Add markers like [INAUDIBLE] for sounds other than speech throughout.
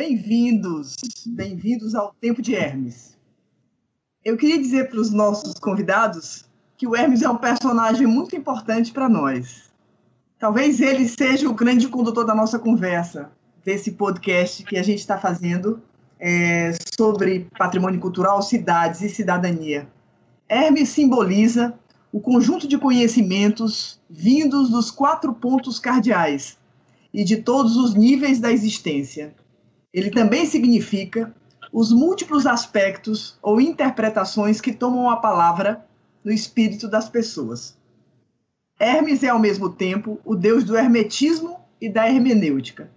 Bem-vindos, bem-vindos ao Tempo de Hermes. Eu queria dizer para os nossos convidados que o Hermes é um personagem muito importante para nós. Talvez ele seja o grande condutor da nossa conversa, desse podcast que a gente está fazendo é, sobre patrimônio cultural, cidades e cidadania. Hermes simboliza o conjunto de conhecimentos vindos dos quatro pontos cardeais e de todos os níveis da existência. Ele também significa os múltiplos aspectos ou interpretações que tomam a palavra no espírito das pessoas. Hermes é, ao mesmo tempo, o deus do hermetismo e da hermenêutica,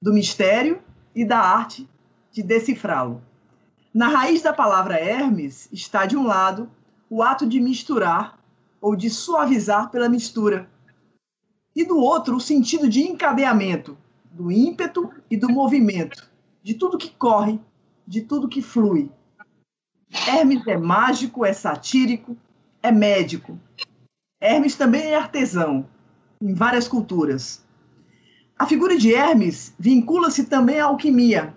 do mistério e da arte de decifrá-lo. Na raiz da palavra Hermes está, de um lado, o ato de misturar ou de suavizar pela mistura, e do outro, o sentido de encadeamento, do ímpeto e do movimento, de tudo que corre, de tudo que flui. Hermes é mágico, é satírico, é médico. Hermes também é artesão, em várias culturas. A figura de Hermes vincula-se também à alquimia.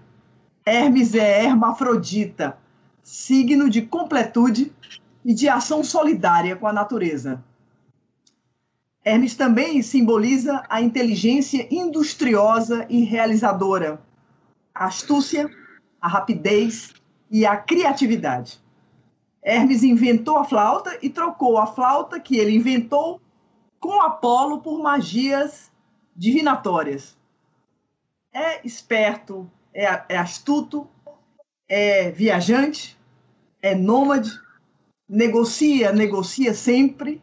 Hermes é hermafrodita, signo de completude e de ação solidária com a natureza. Hermes também simboliza a inteligência industriosa e realizadora, a astúcia, a rapidez e a criatividade. Hermes inventou a flauta e trocou a flauta que ele inventou com Apolo por magias divinatórias. É esperto, é, é astuto, é viajante, é nômade, negocia, negocia sempre,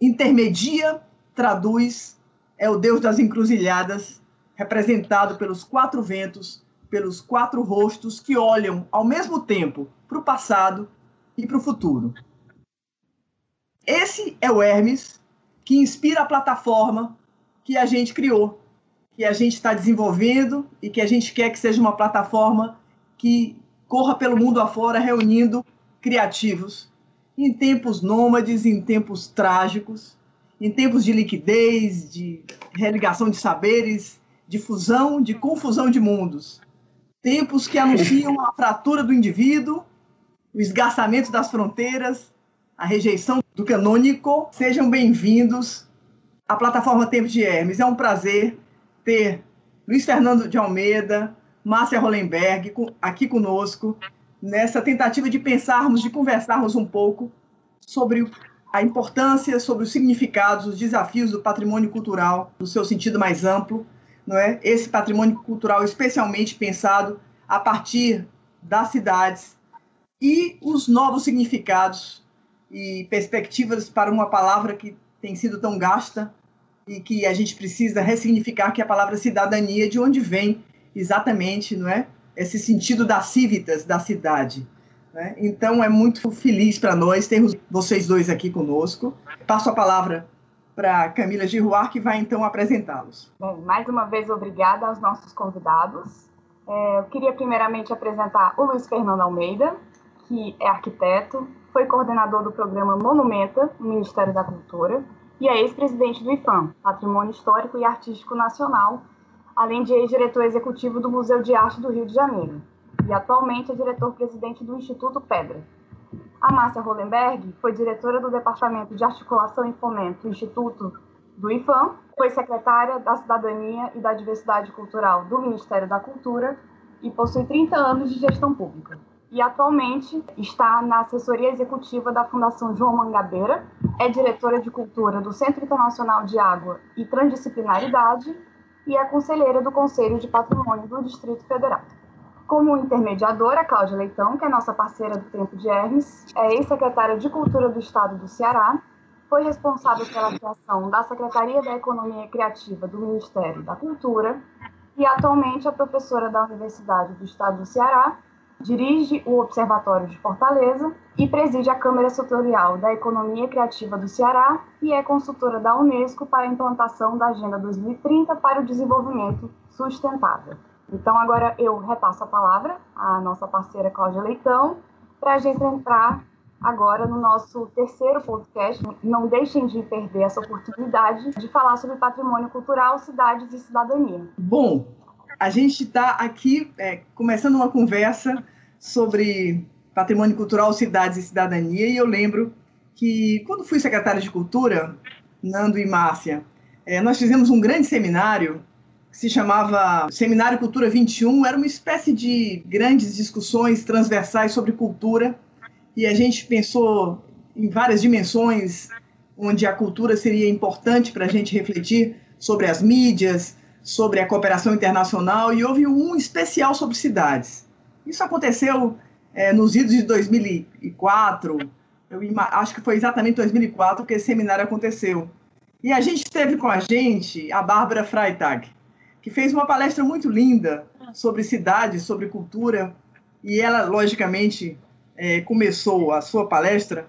intermedia, traduz, é o Deus das encruzilhadas, representado pelos quatro ventos, pelos quatro rostos que olham ao mesmo tempo para o passado e para o futuro. Esse é o Hermes que inspira a plataforma que a gente criou, que a gente está desenvolvendo e que a gente quer que seja uma plataforma que corra pelo mundo afora reunindo criativos em tempos nômades, em tempos trágicos, em tempos de liquidez, de religação de saberes, de fusão, de confusão de mundos. Tempos que anunciam a fratura do indivíduo o esgarçamento das fronteiras, a rejeição do canônico. Sejam bem-vindos à plataforma Tempo de Hermes. É um prazer ter Luiz Fernando de Almeida, Márcia Hollenberg aqui conosco, nessa tentativa de pensarmos, de conversarmos um pouco sobre a importância, sobre os significados, os desafios do patrimônio cultural, no seu sentido mais amplo, não é? Esse patrimônio cultural especialmente pensado a partir das cidades e os novos significados e perspectivas para uma palavra que tem sido tão gasta e que a gente precisa ressignificar, que é a palavra cidadania, de onde vem exatamente não é, esse sentido das civitas, da cidade. Né? Então, é muito feliz para nós termos vocês dois aqui conosco. Passo a palavra para Camila Girouard, que vai então apresentá-los. Mais uma vez, obrigada aos nossos convidados. É, eu queria primeiramente apresentar o Luiz Fernando Almeida, que é arquiteto, foi coordenador do programa Monumenta, no Ministério da Cultura, e é ex-presidente do IFAM, Patrimônio Histórico e Artístico Nacional, além de ex-diretor executivo do Museu de Arte do Rio de Janeiro, e atualmente é diretor-presidente do Instituto Pedra. A Márcia Hollenberg foi diretora do Departamento de Articulação e Fomento do Instituto do IFAM, foi secretária da Cidadania e da Diversidade Cultural do Ministério da Cultura e possui 30 anos de gestão pública e atualmente está na assessoria executiva da Fundação João Mangabeira, é diretora de cultura do Centro Internacional de Água e Transdisciplinaridade e é conselheira do Conselho de Patrimônio do Distrito Federal. Como intermediadora, Cláudia Leitão, que é nossa parceira do Tempo de Hermes, é ex-secretária de Cultura do Estado do Ceará, foi responsável pela criação da Secretaria da Economia Criativa do Ministério da Cultura e atualmente é professora da Universidade do Estado do Ceará dirige o Observatório de Fortaleza e preside a Câmara Setorial da Economia Criativa do Ceará e é consultora da Unesco para a implantação da Agenda 2030 para o Desenvolvimento Sustentável. Então, agora eu repasso a palavra à nossa parceira Cláudia Leitão para a gente entrar agora no nosso terceiro podcast. Não deixem de perder essa oportunidade de falar sobre patrimônio cultural, cidades e cidadania. Bom, A gente está aqui é, começando uma conversa sobre patrimônio cultural, cidades e cidadania, e eu lembro que quando fui secretária de Cultura, Nando e Márcia, é, nós fizemos um grande seminário que se chamava Seminário Cultura 21, era uma espécie de grandes discussões transversais sobre cultura, e a gente pensou em várias dimensões onde a cultura seria importante para a gente refletir sobre as mídias, sobre a cooperação internacional, e houve um especial sobre cidades. Isso aconteceu é, nos idos de 2004, eu acho que foi exatamente 2004 que esse seminário aconteceu. E a gente teve com a gente a Bárbara Freitag, que fez uma palestra muito linda sobre cidades, sobre cultura, e ela, logicamente, é, começou a sua palestra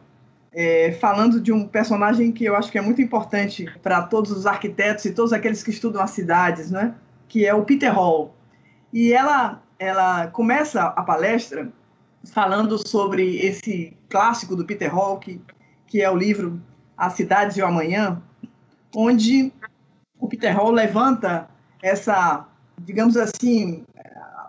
é, falando de um personagem que eu acho que é muito importante para todos os arquitetos e todos aqueles que estudam as cidades, né? que é o Peter Hall. E ela, ela começa a palestra falando sobre esse clássico do Peter Hall, que, que é o livro As Cidades e o Amanhã, onde o Peter Hall levanta essa, digamos assim,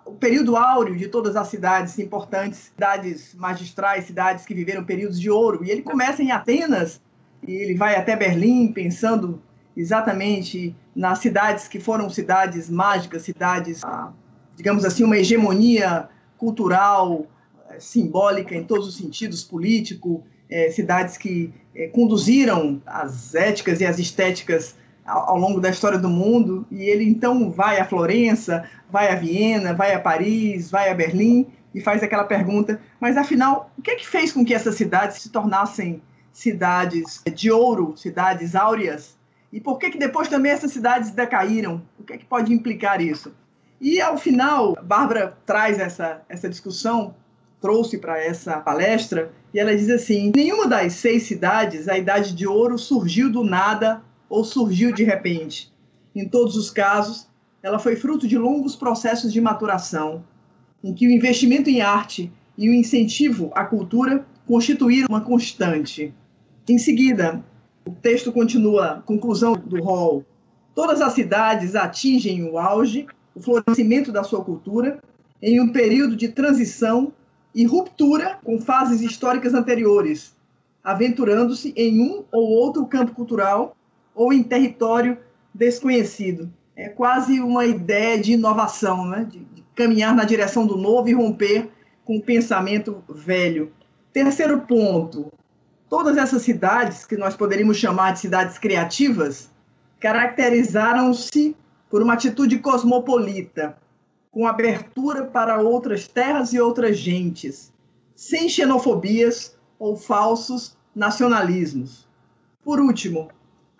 o período áureo de todas as cidades importantes, cidades magistrais, cidades que viveram períodos de ouro. E ele começa em Atenas e ele vai até Berlim, pensando exatamente nas cidades que foram cidades mágicas, cidades, ah, digamos assim, uma hegemonia cultural, eh, simbólica em todos os sentidos, político, é, cidades que conduziram as éticas e as estéticas ao, longo da história do mundo. E ele então vai a Florença, vai a Viena, vai a Paris, vai a Berlim e faz aquela pergunta: mas afinal, o que é que fez com que essas cidades se tornassem cidades de ouro, cidades áureas? E por que que depois também essas cidades decaíram? O que é que pode implicar isso? E ao final, Bárbara traz essa, essa discussão trouxe para essa palestra, e ela diz assim: nenhuma das seis cidades, a Idade de Ouro surgiu do nada ou surgiu de repente. Em todos os casos, ela foi fruto de longos processos de maturação, em que o investimento em arte e o incentivo à cultura constituíram uma constante. Em seguida, o texto continua, conclusão do rol. Todas as cidades atingem o auge, o florescimento da sua cultura, em um período de transição e ruptura com fases históricas anteriores, aventurando-se em um ou outro campo cultural ou em território desconhecido. É quase uma ideia de inovação, né? de, de caminhar na direção do novo e romper com o pensamento velho. Terceiro ponto: todas essas cidades, que nós poderíamos chamar de cidades criativas, caracterizaram-se por uma atitude cosmopolita, com abertura para outras terras e outras gentes, sem xenofobias ou falsos nacionalismos. Por último,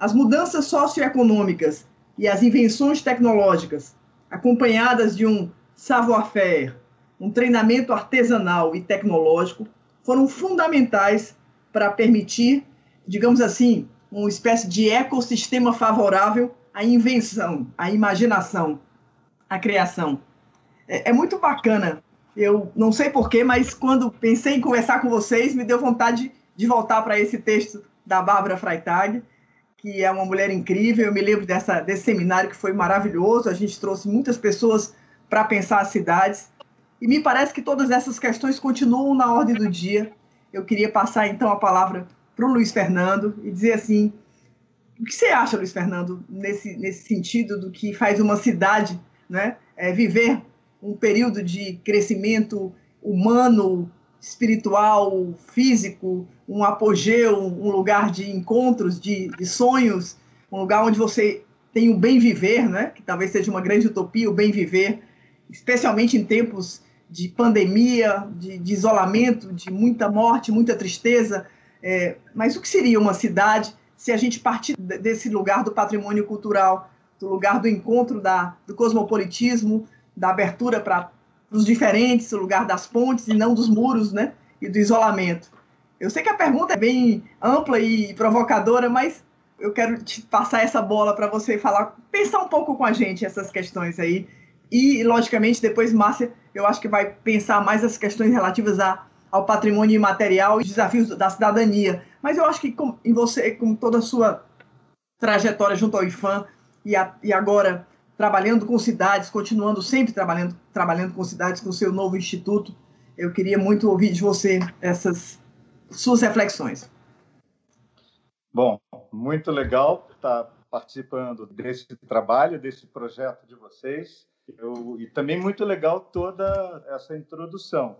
as mudanças socioeconômicas e as invenções tecnológicas, acompanhadas de um savoir-faire, um treinamento artesanal e tecnológico, foram fundamentais para permitir, digamos assim, uma espécie de ecossistema favorável à invenção, à imaginação, à criação é, é muito bacana. Eu não sei porquê, mas quando pensei em conversar com vocês, me deu vontade de voltar para esse texto da Bárbara Freitag, que é uma mulher incrível. Eu me lembro dessa, desse seminário que foi maravilhoso. A gente trouxe muitas pessoas para pensar as cidades. E me parece que todas essas questões continuam na ordem do dia. Eu queria passar então a palavra para o Luiz Fernando e dizer assim: o que você acha, Luiz Fernando, nesse, nesse sentido do que faz uma cidade né, é, viver um período de crescimento humano, espiritual, físico, um apogeu, um lugar de encontros, de, de sonhos, um lugar onde você tem o bem viver, né? que talvez seja uma grande utopia, o bem viver, especialmente em tempos de pandemia, de, de isolamento, de muita morte, muita tristeza. É, mas o que seria uma cidade se a gente partir desse lugar do patrimônio cultural, do lugar do encontro da, do cosmopolitismo, da abertura para os diferentes, o lugar das pontes e não dos muros, né? E do isolamento. Eu sei que a pergunta é bem ampla e provocadora, mas eu quero te passar essa bola para você falar, pensar um pouco com a gente essas questões aí. E, logicamente, depois, Márcia, eu acho que vai pensar mais as questões relativas a, ao patrimônio imaterial e desafios da cidadania. Mas eu acho que com, em você, com toda a sua trajetória junto ao IFAM e, a, e agora trabalhando com cidades, continuando sempre trabalhando, trabalhando com cidades, com seu novo instituto. Eu queria muito ouvir de você essas suas reflexões. Bom, muito legal estar participando desse trabalho, desse projeto de vocês. Eu, e também muito legal toda essa introdução.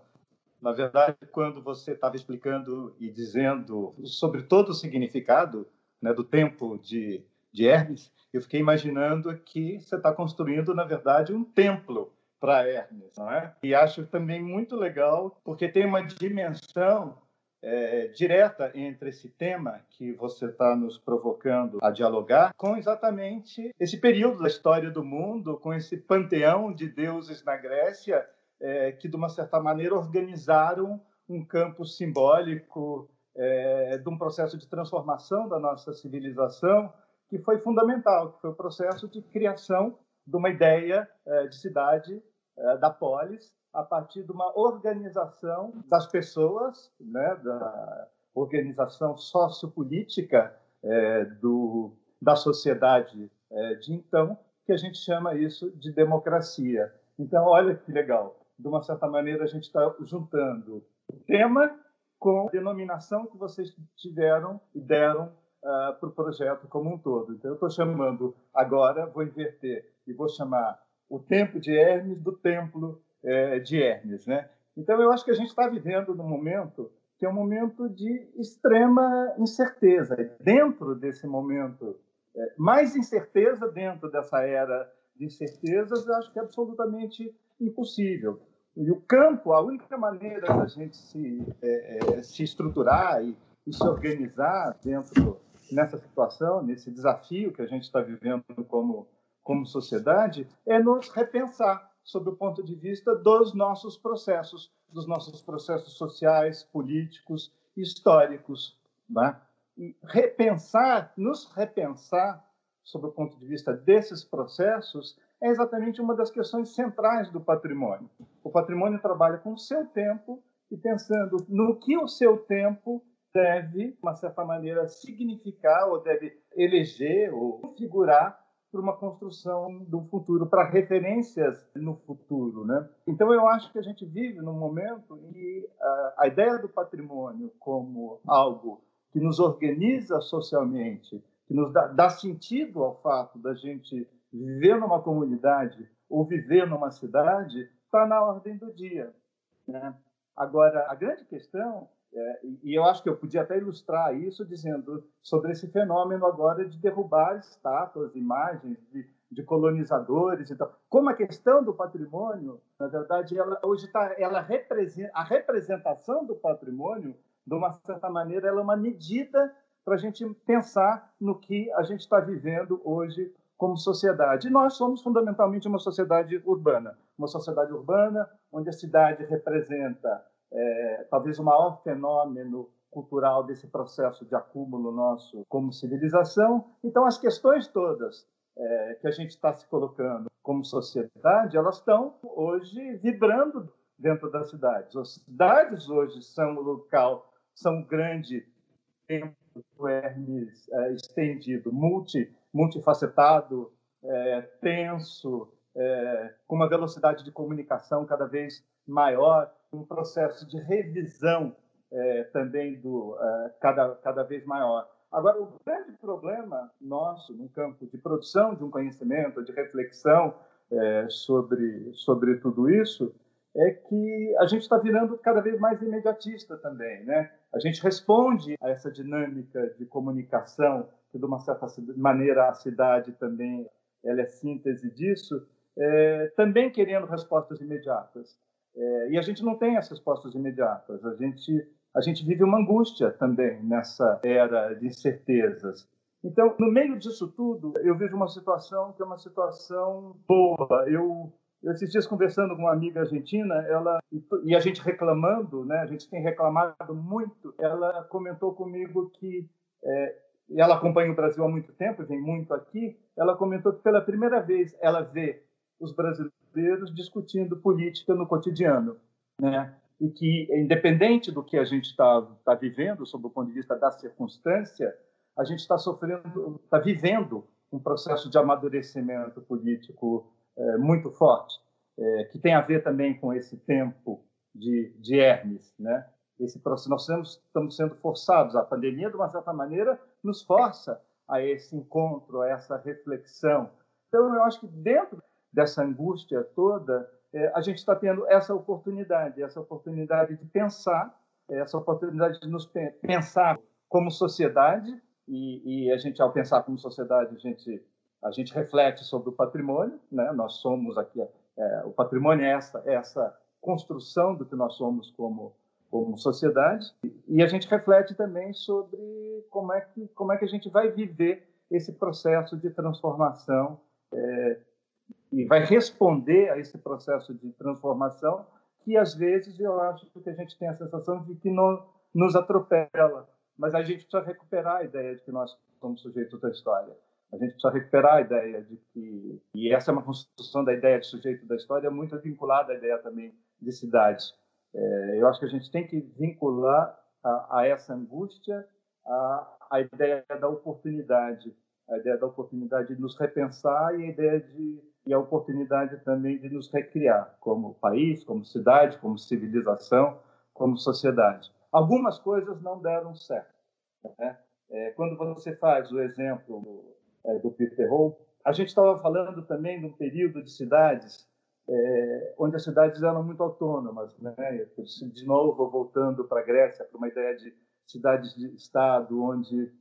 Na verdade, quando você estava explicando e dizendo sobre todo o significado né, do tempo de, de Hermes, eu fiquei imaginando que você está construindo, na verdade, um templo para Hermes, não é? E acho também muito legal, porque tem uma dimensão é, direta entre esse tema que você está nos provocando a dialogar com exatamente esse período da história do mundo, com esse panteão de deuses na Grécia é, que, de uma certa maneira, organizaram um campo simbólico é, de um processo de transformação da nossa civilização que foi fundamental, que foi o processo de criação de uma ideia é, de cidade é, da polis a partir de uma organização das pessoas, né, da organização sociopolítica é, do, da sociedade é, de então, que a gente chama isso de democracia. Então, olha que legal. De uma certa maneira, a gente está juntando o tema com a denominação que vocês tiveram e deram uh, para o projeto como um todo. Então, eu estou chamando agora, vou inverter e vou chamar o tempo de Hermes do templo é, de Hermes. Né? Então, eu acho que a gente está vivendo num momento que é um momento de extrema incerteza. Dentro desse momento, é, mais incerteza dentro dessa era de incertezas, eu acho que é absolutamente impossível. E o campo, a única maneira da gente se, é, é, se estruturar e, e, se organizar dentro nessa situação, nesse desafio que a gente está vivendo como, como sociedade, é nos repensar sob o ponto de vista dos nossos processos, dos nossos processos sociais, políticos, históricos. Né? E repensar, nos repensar, sob o ponto de vista desses processos, é exatamente uma das questões centrais do patrimônio. O patrimônio trabalha com o seu tempo e pensando no que o seu tempo deve, de uma certa maneira, significar ou deve eleger ou configurar para uma construção do futuro, para referências no futuro. Né? Então, eu acho que a gente vive num momento em que a, ideia do patrimônio como algo que nos organiza socialmente, que nos dá, dá sentido ao fato da gente viver numa comunidade ou viver numa cidade, está na ordem do dia. Né? Agora, a grande questão é, e eu acho que eu podia até ilustrar isso dizendo sobre esse fenômeno agora de derrubar estátuas, imagens de, de colonizadores e tal. Como a questão do patrimônio, na verdade, ela hoje está, ela representa a representação do patrimônio, de uma certa maneira, ela é uma medida para a gente pensar no que a gente está vivendo hoje como sociedade. E nós somos fundamentalmente uma sociedade urbana, uma sociedade urbana onde a cidade representa é, talvez o maior fenômeno cultural desse processo de acúmulo nosso como civilização. Então, as questões todas é, que a gente está se colocando como sociedade, elas estão hoje vibrando dentro das cidades. As cidades hoje são o local, são grande templo do Hermes é, estendido, multi, multifacetado, é, tenso, é, com uma velocidade de comunicação cada vez maior um processo de revisão é, também do é, cada cada vez maior. Agora, o grande problema nosso no campo de produção de um conhecimento, de reflexão é, sobre sobre tudo isso, é que a gente está virando cada vez mais imediatista também, né? A gente responde a essa dinâmica de comunicação que de uma certa maneira a cidade também ela é síntese disso, é, também querendo respostas imediatas. É, e a gente não tem as respostas imediatas. A gente, a gente vive uma angústia também nessa era de incertezas. Então, no meio disso tudo, eu vejo uma situação que é uma situação boa. Eu, esses dias conversando com uma amiga argentina, ela e a gente reclamando, né? A gente tem reclamado muito. Ela comentou comigo que é, ela acompanha o Brasil há muito tempo, vem muito aqui. Ela comentou que pela primeira vez ela vê os brasileiros discutindo política no cotidiano, né? E que, independente do que a gente está tá vivendo, sob o ponto de vista da circunstância, a gente está sofrendo, está vivendo um processo de amadurecimento político é, muito forte, é, que tem a ver também com esse tempo de, de Hermes, né? Esse processo, nós estamos, estamos sendo forçados, a pandemia, de uma certa maneira, nos força a esse encontro, a essa reflexão. Então, eu acho que dentro dessa angústia toda, é, a gente está tendo essa oportunidade, essa oportunidade de pensar, essa oportunidade de nos pensar como sociedade, e, e a gente, ao pensar como sociedade, a gente, a gente reflete sobre o patrimônio, né? nós somos aqui, é, o patrimônio é essa, é essa construção do que nós somos como como sociedade e a gente reflete também sobre como é que como é que a gente vai viver esse processo de transformação é, e vai responder a esse processo de transformação que às vezes eu acho que a gente tem a sensação de que não nos atropela. Mas a gente precisa recuperar a ideia de que nós somos sujeitos da história. A gente precisa recuperar a ideia de que e essa é uma construção da ideia de sujeito da história muito vinculada à ideia também de cidades. É, eu acho que a gente tem que vincular a, a essa angústia a, a, ideia da oportunidade, a ideia da oportunidade de nos repensar e a ideia de e a oportunidade também de nos recriar como país, como cidade, como civilização, como sociedade. Algumas coisas não deram certo. Né? É, quando você faz o exemplo do, é, do Peter Hall, a gente estava falando também de um período de cidades é, onde as cidades eram muito autônomas, né? De novo, voltando para a Grécia, para uma ideia de cidades de Estado, onde,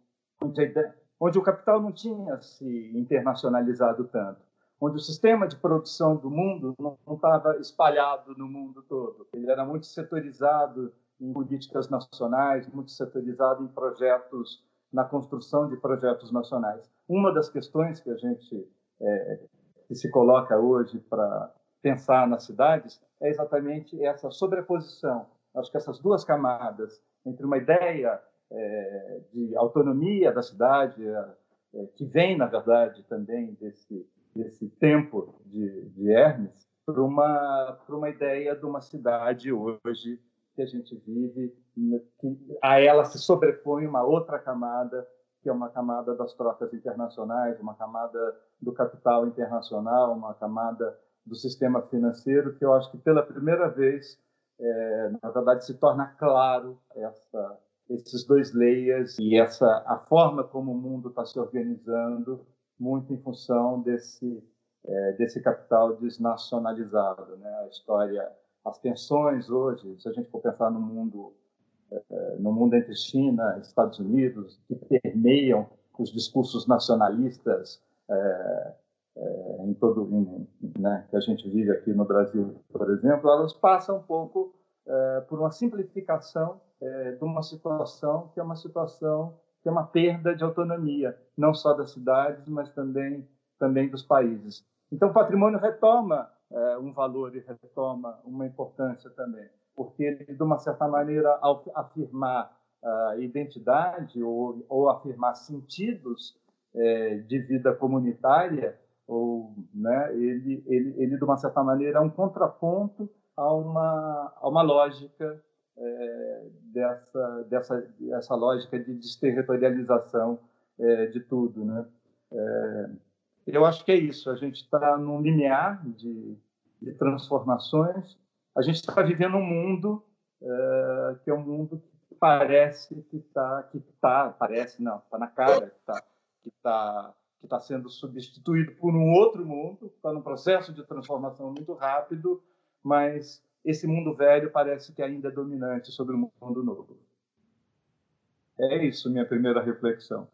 onde, ideia, onde o capital não tinha se internacionalizado tanto, onde o sistema de produção do mundo não, estava espalhado no mundo todo. Ele era muito setorizado em políticas nacionais, muito setorizado em projetos, na construção de projetos nacionais. Uma das questões que a gente é, que se coloca hoje para pensar nas cidades é exatamente essa sobreposição. Acho que essas duas camadas entre uma ideia é, de autonomia da cidade, é, que vem, na verdade, também desse, desse tempo de, de Hermes, para uma, para uma ideia de uma cidade hoje que a gente vive, que a ela se sobrepõe uma outra camada, que é uma camada das trocas internacionais, uma camada do capital internacional, uma camada do sistema financeiro, que eu acho que pela primeira vez, é, na verdade, se torna claro essa, esses dois layers e essa a forma como o mundo está se organizando, muito em função desse é, desse capital desnacionalizado, né? A história, as tensões hoje, se a gente for pensar no mundo é, no mundo entre China, Estados Unidos, que permeiam os discursos nacionalistas é, é, em todo em, né, que a gente vive aqui no Brasil, por exemplo, elas passam um pouco é, por uma simplificação é, de uma situação que é uma situação que é uma perda de autonomia, não só das cidades, mas também também dos países. Então, o patrimônio retoma é, um valor e retoma uma importância também, porque ele, de uma certa maneira, ao afirmar a identidade ou, ou afirmar sentidos é, de vida comunitária, ou né, ele, ele, ele de uma certa maneira é um contraponto a uma, a uma lógica é, dessa, dessa, dessa lógica de desterritorialização é, de tudo, né? É, eu acho que é isso. A gente está num linear de, de transformações. A gente está vivendo um mundo é, que é um mundo que parece que está, que tá, parece não, está na cara, que está, que está que está sendo substituído por um outro mundo, está num processo de transformação muito rápido, mas esse mundo velho parece que ainda é dominante sobre o mundo novo. É isso, minha primeira reflexão.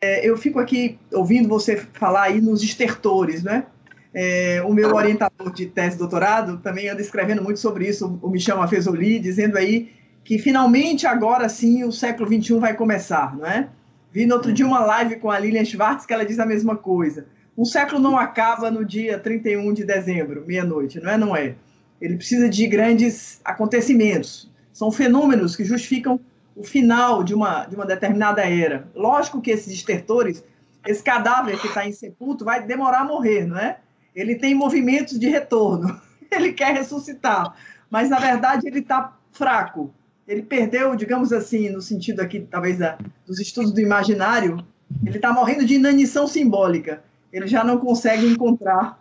É, eu fico aqui ouvindo você falar aí nos estertores, né? É, o meu orientador de tese doutorado também anda escrevendo muito sobre isso, o Michel Afezoli, dizendo aí que finalmente agora sim o século XXI vai começar, não é? Vi no outro dia uma live com a Lilian Schwartz que ela diz a mesma coisa. Um século não acaba no dia 31 de dezembro, meia-noite, não é? Não é. Ele precisa de grandes acontecimentos. São fenômenos que justificam o final de uma, de uma determinada era. Lógico que esses estertores, esse cadáver que está em sepulto, vai demorar a morrer, não é? Ele tem movimentos de retorno. [LAUGHS] Ele quer ressuscitar, mas na verdade ele está fraco ele perdeu, digamos assim, no sentido aqui, talvez, da, dos estudos do imaginário, Ele está morrendo de inanição simbólica. Ele já não consegue encontrar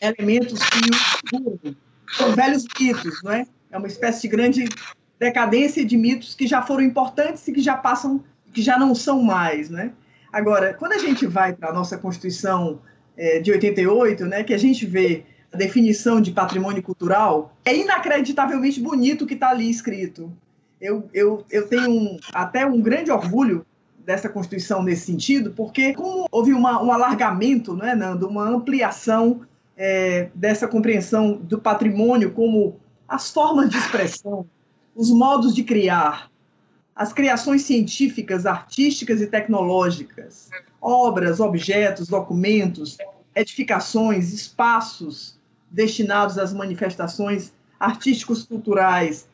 elementos que o São velhos mitos, não é? É uma espécie de grande decadência de mitos que já foram importantes e que já passam, que já não são mais, né? Agora, quando a gente vai para a nossa Constituição é, de 88, né, que a gente vê a definição de patrimônio cultural, é inacreditavelmente bonito o que está ali escrito. Eu, eu, eu tenho um, até um grande orgulho dessa Constituição nesse sentido, porque como houve uma, um alargamento, não é, Nando, uma ampliação é, dessa compreensão do patrimônio como as formas de expressão, os modos de criar, as criações científicas, artísticas e tecnológicas, obras, objetos, documentos, edificações, espaços destinados às manifestações artísticos culturais,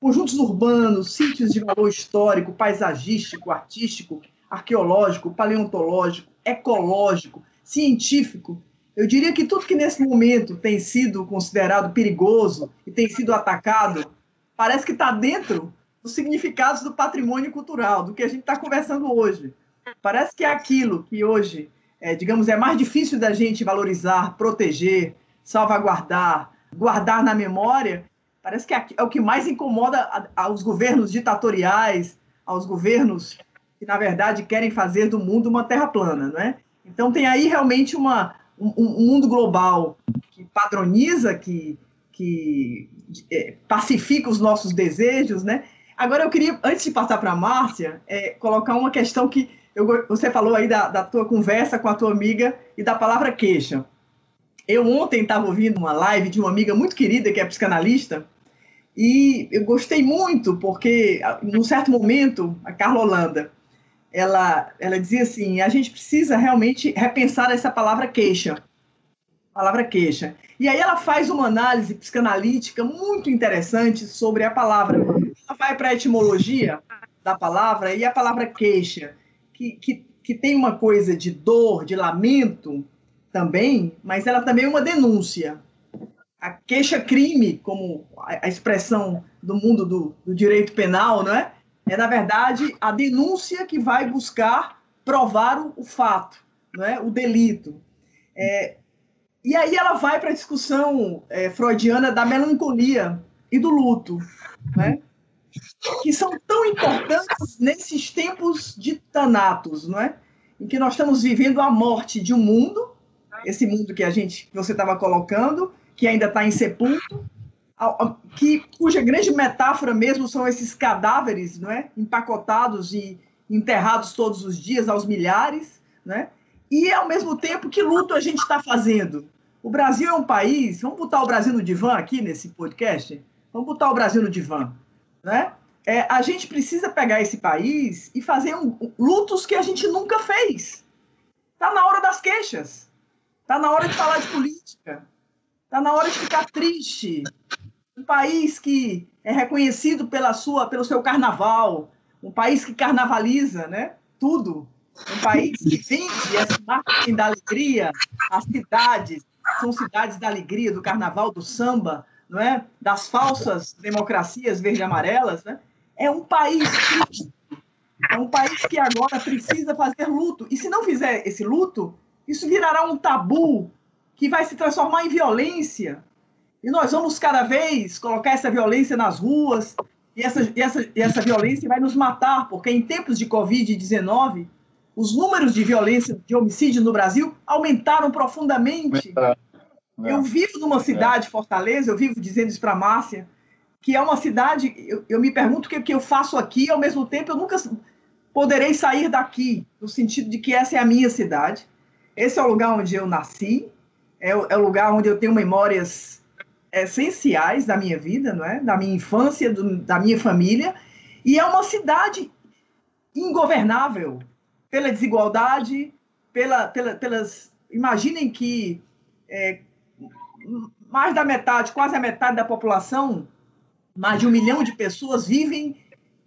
conjuntos urbanos, sítios de valor histórico, paisagístico, artístico, arqueológico, paleontológico, ecológico, científico. Eu diria que tudo que nesse momento tem sido considerado perigoso e tem sido atacado, parece que está dentro dos significados do patrimônio cultural, do que a gente está conversando hoje. Parece que é aquilo que hoje, é, digamos, é mais difícil da gente valorizar, proteger, salvaguardar, guardar na memória, Parece que é o que mais incomoda aos governos ditatoriais, aos governos que, na verdade, querem fazer do mundo uma terra plana, não é? Então, tem aí realmente uma, um, um mundo global que padroniza, que, que é, pacifica os nossos desejos, né? Agora, eu queria, antes de passar para a Márcia, é, colocar uma questão que eu, você falou aí da, da tua conversa com a tua amiga e da palavra queixa. Eu ontem estava ouvindo uma live de uma amiga muito querida, que é psicanalista, e eu gostei muito, porque, num certo momento, a Carla Holanda, ela, ela dizia assim, a gente precisa realmente repensar essa palavra queixa. Palavra queixa. E aí ela faz uma análise psicanalítica muito interessante sobre a palavra. Ela vai para a etimologia da palavra e a palavra queixa, que, que, que tem uma coisa de dor, de lamento também, mas ela também é uma denúncia a queixa-crime, como a expressão do mundo do, do, direito penal, não é? É, na verdade, a denúncia que vai buscar provar o, o fato, não é? o delito. É, e aí ela vai para a discussão é, freudiana da melancolia e do luto, né? que são tão importantes nesses tempos de Thanatos, não é? em que nós estamos vivendo a morte de um mundo, esse mundo que a gente, que você estava colocando, que ainda está em sepulto, que, cuja grande metáfora mesmo são esses cadáveres, não é? empacotados e enterrados todos os dias aos milhares, né? e ao mesmo tempo que luto a gente está fazendo. O Brasil é um país, vamos botar o Brasil no divã aqui nesse podcast? Vamos botar o Brasil no divã. Né? É, a gente precisa pegar esse país e fazer um, lutos que a gente nunca fez. Está na hora das queixas. Está na hora de falar de política. Está na hora de ficar triste. Um país que é reconhecido pela sua, pelo seu carnaval, um país que carnavaliza, né? Tudo. Um país que vende essa marketing da alegria, as cidades são cidades da alegria, do carnaval, do samba, não é? Das falsas democracias verde-amarelas, né? É um país triste. É um país que agora precisa fazer luto. E se não fizer esse luto, isso virará um tabu que vai se transformar em violência. E nós vamos cada vez colocar essa violência nas ruas, e essa, e essa, e essa violência vai nos matar, porque em tempos de Covid-19, os números de violência, de homicídio no Brasil aumentaram profundamente. É. Eu vivo numa cidade, Fortaleza, eu vivo dizendo isso para a Márcia, que é uma cidade, eu, eu me pergunto o que, que eu faço aqui, ao mesmo tempo eu nunca poderei sair daqui, no sentido de que essa é a minha cidade, esse é o lugar onde eu nasci, é, é o lugar onde eu tenho memórias essenciais da minha vida, não é? Da minha infância, do, da minha família, e é uma cidade ingovernável pela desigualdade, pela, pela, pelas. Imaginem que é, mais da metade, quase a metade da população, mais de um milhão de pessoas, vivem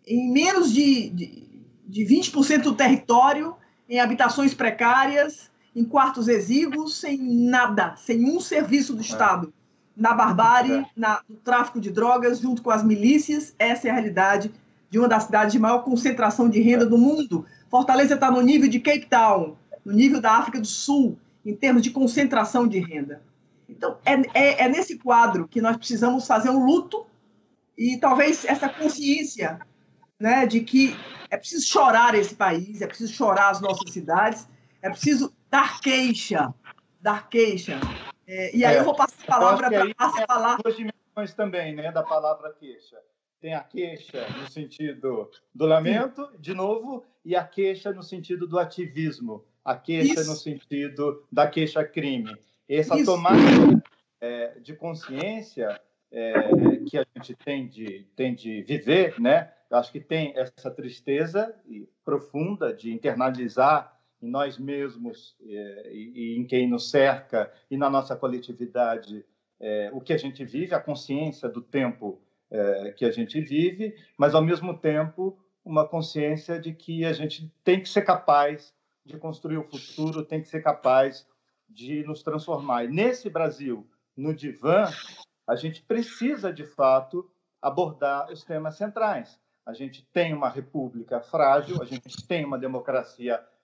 em menos de, de, de 20% do território, em habitações precárias, em quartos exíguos, sem nada, sem um serviço do Estado. Na barbárie, é. na, no tráfico de drogas, junto com as milícias, essa é a realidade de uma das cidades de maior concentração de renda do mundo. Fortaleza está no nível de Cape Town, no nível da África do Sul, em termos de concentração de renda. Então, é, é, é nesse quadro que nós precisamos fazer um luto e talvez essa consciência né, de que é preciso chorar esse país, é preciso chorar as nossas cidades, é preciso dar queixa, dar queixa. É, e aí é, eu vou passar a palavra para a falar. Duas dimensões também, né, da palavra queixa. Tem a queixa no sentido do lamento, de novo, e a queixa no sentido do ativismo, a queixa Isso. no sentido da queixa-crime. Essa Isso. tomada é, de consciência é, que a gente tem de, tem de viver, né? Eu acho que tem essa tristeza profunda de internalizar em nós mesmos é, e, em quem nos cerca e na nossa coletividade é, o que a gente vive, a consciência do tempo é, que a gente vive, mas ao mesmo tempo uma consciência de que a gente tem que ser capaz de construir o futuro, tem que ser capaz de nos transformar. E nesse Brasil, no divã, a gente precisa de fato abordar os temas centrais. A gente tem uma república frágil, a gente tem uma democracia frágil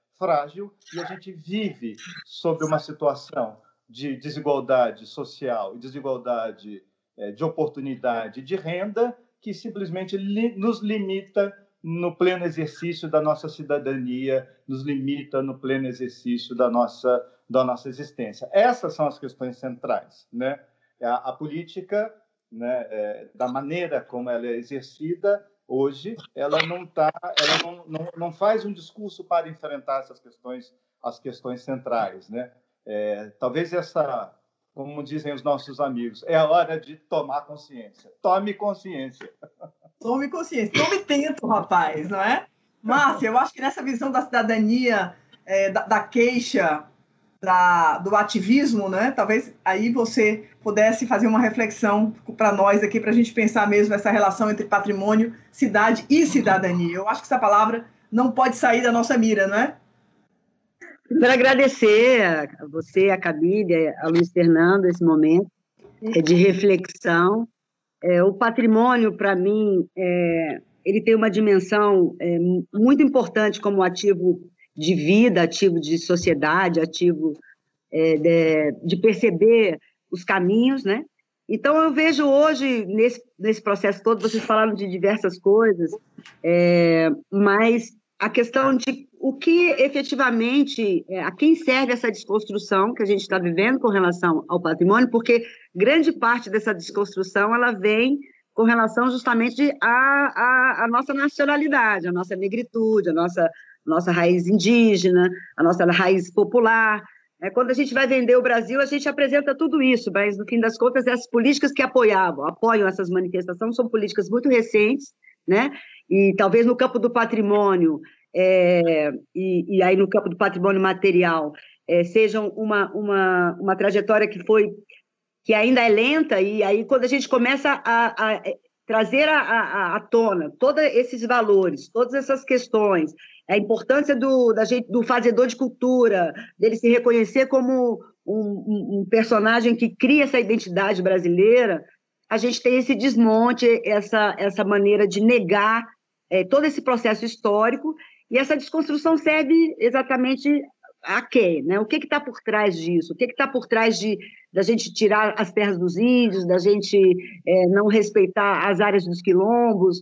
e a gente vive sob uma situação de desigualdade social e desigualdade é, de oportunidade de renda que simplesmente nos limita no pleno exercício da nossa cidadania, nos limita no pleno exercício da nossa da nossa existência. Essas são as questões centrais, né? A, a política, né, é, da maneira como ela é exercida hoje, ela não tá, ela não, não, não faz um discurso para enfrentar essas questões, as questões centrais, né? É, talvez essa, como dizem os nossos amigos, é a hora de tomar consciência. Tome consciência. [LAUGHS] Tome consciência. Tome tento, rapaz, não é? Márcia, eu acho que nessa visão da cidadania, é, da, da, queixa, da, do ativismo, né? Talvez aí você pudesse fazer uma reflexão para nós aqui, para a gente pensar mesmo essa relação entre patrimônio, cidade e cidadania. Eu acho que essa palavra não pode sair da nossa mira, não é? Quero agradecer a você, a Camille, a Luiz Fernando, esse momento é, de reflexão. É, o patrimônio, para mim, é, ele tem uma dimensão é, muito importante como ativo de vida, ativo de sociedade, ativo é, de, de, perceber os caminhos, né? Então, eu vejo hoje, nesse, nesse processo todo, vocês falaram de diversas coisas, é, mas a questão de o que efetivamente, é, a quem serve essa desconstrução que a gente está vivendo com relação ao patrimônio, porque grande parte dessa desconstrução, ela vem com relação justamente à, à, à nossa nacionalidade, à nossa negritude, à nossa nossa raiz indígena, a nossa raiz popular. É, quando a gente vai vender o Brasil, a gente apresenta tudo isso, mas no fim das contas, as políticas que apoiavam, apoiam essas manifestações, são políticas muito recentes, né? E talvez no campo do patrimônio, é, e, e, aí no campo do patrimônio material, é, sejam uma, uma, uma trajetória que foi que ainda é lenta, e aí quando a gente começa a, a trazer à tona todos esses valores, todas essas questões, a importância do, da gente, do fazedor de cultura, dele se reconhecer como um, um, personagem que cria essa identidade brasileira, a gente tem esse desmonte, essa, essa maneira de negar é, todo esse processo histórico, e essa desconstrução serve exatamente a quê? Né? O que está por trás disso? O que está por trás de da gente tirar as terras dos índios, da gente é, não respeitar as áreas dos quilombos?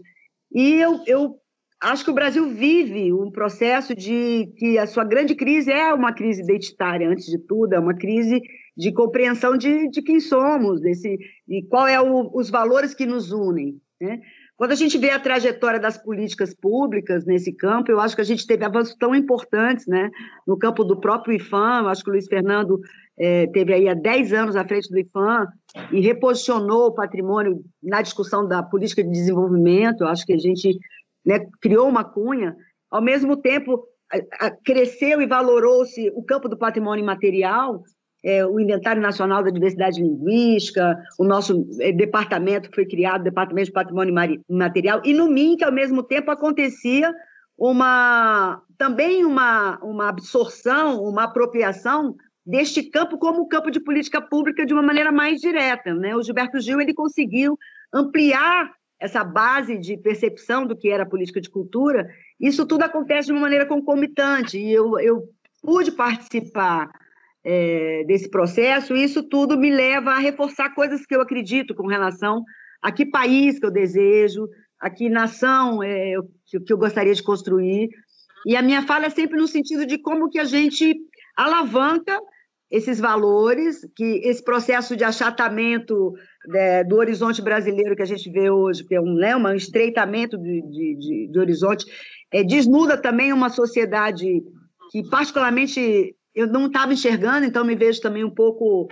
E eu, eu acho que o Brasil vive um processo de que a sua grande crise é uma crise identitária, antes de tudo, é uma crise de compreensão de, de quem somos, desse, e qual é o, os valores que nos unem. Né? Quando a gente vê a trajetória das políticas públicas nesse campo, eu acho que a gente teve avanços tão importantes, né? No campo do próprio IFAM, eu acho que o Luiz Fernando é, teve aí há 10 anos à frente do IFAM e reposicionou o patrimônio na discussão da política de desenvolvimento. Eu acho que a gente né, criou uma cunha, ao mesmo tempo cresceu e valorou-se o campo do patrimônio imaterial, é, o Inventário Nacional da Diversidade Linguística, o nosso é, departamento foi criado, Departamento de Patrimônio Imaterial, e no MINC, ao mesmo tempo, acontecia uma também uma, uma absorção, uma apropriação deste campo como campo de política pública de uma maneira mais direta. Né? O Gilberto Gil ele conseguiu ampliar essa base de percepção do que era política de cultura, isso tudo acontece de uma maneira concomitante. E eu, eu pude participar é, desse processo, isso tudo me leva a reforçar coisas que eu acredito com relação a que país que eu desejo, a que nação é, que, que eu gostaria de construir. E a minha fala é sempre no sentido de como que a gente alavanca esses valores, que esse processo de achatamento né, do horizonte brasileiro que a gente vê hoje, que é um, né, um estreitamento de, de, de, de horizonte, é, desnuda também uma sociedade que, particularmente, eu não estava enxergando, então me vejo também um pouco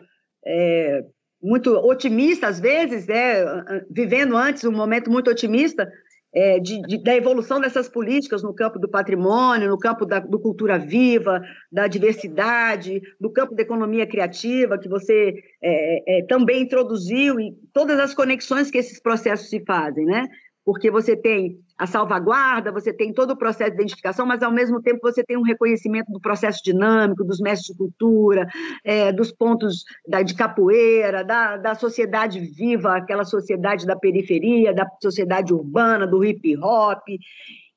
é, muito otimista, às vezes, né, vivendo antes um momento muito otimista, é, de, de, da evolução dessas políticas no campo do patrimônio, no campo da do cultura viva, da diversidade, no campo da economia criativa, que você é, é, também introduziu, e todas as conexões que esses processos se fazem, né? Porque você tem a salvaguarda, você tem todo o processo de identificação, mas ao mesmo tempo você tem um reconhecimento do processo dinâmico, dos mestres de cultura, é, dos pontos da, de capoeira, da, da sociedade viva, aquela sociedade da periferia, da sociedade urbana, do hip hop.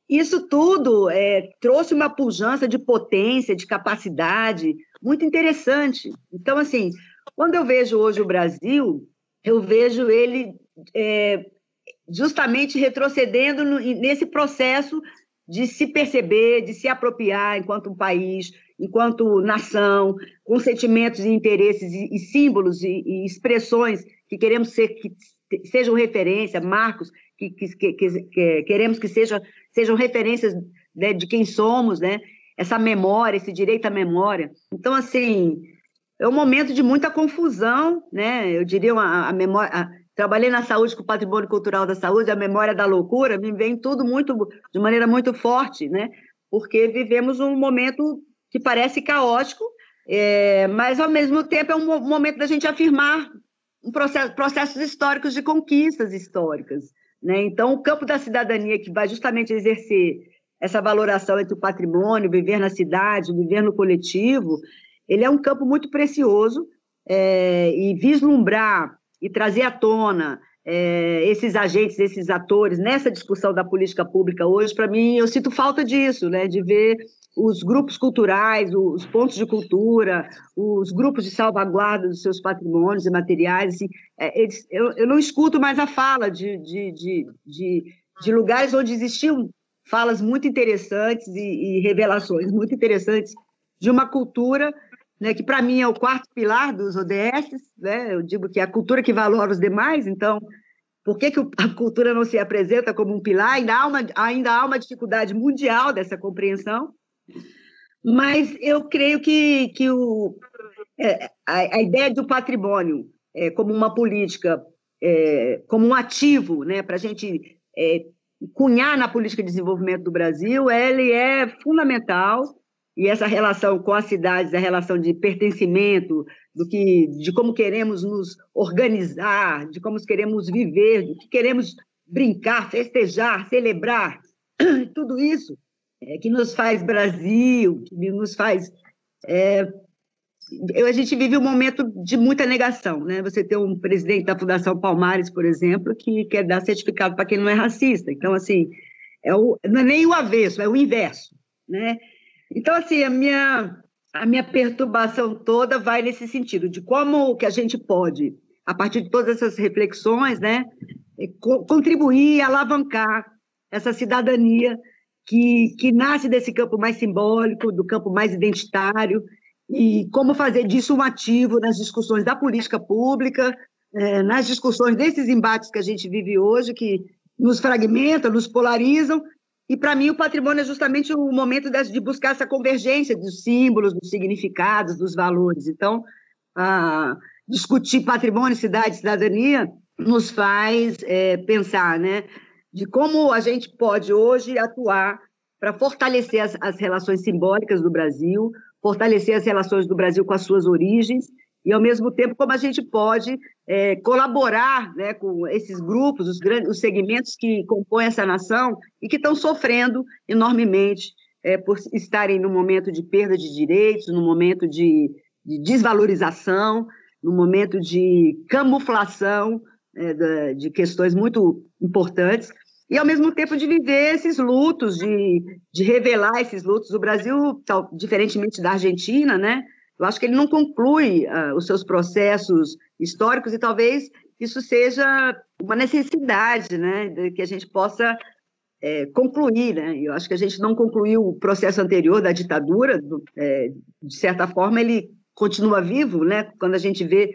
Isso tudo é, trouxe uma pujança de potência, de capacidade muito interessante. Então, assim, quando eu vejo hoje o Brasil, eu vejo ele é, justamente retrocedendo no, nesse processo de se perceber, de se apropriar enquanto um país, enquanto nação, com sentimentos e interesses e, e símbolos e, e, expressões que queremos ser que sejam referência, marcos que, que, que, que queremos que sejam, sejam referências né, de quem somos, né? Essa memória, esse direito à memória. Então, assim, é um momento de muita confusão, né? Eu diria a, a memória, trabalhei na saúde com o patrimônio cultural da saúde, a memória da loucura, me vem tudo muito de maneira muito forte, né? Porque vivemos um momento que parece caótico, é, mas ao mesmo tempo é um momento da gente afirmar um processo, processos históricos de conquistas históricas, né? Então, o campo da cidadania que vai justamente exercer essa valoração entre o patrimônio, viver na cidade, viver no coletivo, ele é um campo muito precioso é, e vislumbrar e trazer à tona é, esses agentes, esses atores nessa discussão da política pública hoje, para mim, eu sinto falta disso, né, de ver os grupos culturais, os pontos de cultura, os grupos de salvaguarda dos seus patrimônios e materiais, assim, é, eles, eu, eu, não escuto mais a fala de, de, de, de, de lugares onde existiam falas muito interessantes e, e revelações muito interessantes de uma cultura né, que para mim é o quarto pilar dos ODS, né, eu digo que é a cultura que valora os demais, então, por que, que [LAUGHS] a cultura não se apresenta como um pilar? Ainda há uma, ainda há uma dificuldade mundial dessa compreensão, mas eu creio que, que o, é, a, a, ideia do patrimônio é, como uma política, é, como um ativo né, para a gente é, cunhar na política de desenvolvimento do Brasil, ele é fundamental, e essa relação com as cidades, a relação de pertencimento, do que, de como queremos nos organizar, de como queremos viver, de que queremos brincar, festejar, celebrar, [CLEARS THROAT] tudo isso é, que nos faz Brasil, que nos faz. É, a gente vive um momento de muita negação, né? Você tem um presidente da Fundação Palmares, por exemplo, que quer dar certificado para quem não é racista. Então, assim, é o, não é nem o avesso, é o inverso, né? Então, assim, a minha, a minha perturbação toda vai nesse sentido, de como que a gente pode, a partir de todas essas reflexões, né, eh, contribuir, alavancar essa cidadania que, que nasce desse campo mais simbólico, do campo mais identitário, e como fazer disso um ativo nas discussões da política pública, é, nas discussões desses embates que a gente vive hoje, que nos fragmentam, nos polarizam, e para mim o patrimônio é justamente o momento de buscar essa convergência dos símbolos, dos significados, dos valores. Então, discutir patrimônio, cidade, cidadania nos faz é, pensar, né, de como a gente pode hoje atuar para fortalecer as, as relações simbólicas do Brasil, fortalecer as relações do Brasil com as suas origens e, ao mesmo tempo, como a gente pode é, colaborar né, com esses grupos, os, grandes, os segmentos que compõem essa nação e que estão sofrendo enormemente é, por estarem no momento de perda de direitos, no momento de, de desvalorização, no momento de camuflação é, de questões muito importantes, e ao mesmo tempo de viver esses lutos, de, de revelar esses lutos. O Brasil, tal, diferentemente da Argentina, né, eu acho que ele não conclui uh, os seus processos históricos e talvez isso seja uma necessidade, né, de que a gente possa é, concluir, né? Eu acho que a gente não concluiu o processo anterior da ditadura, do, é, de certa forma ele continua vivo, né? Quando a gente vê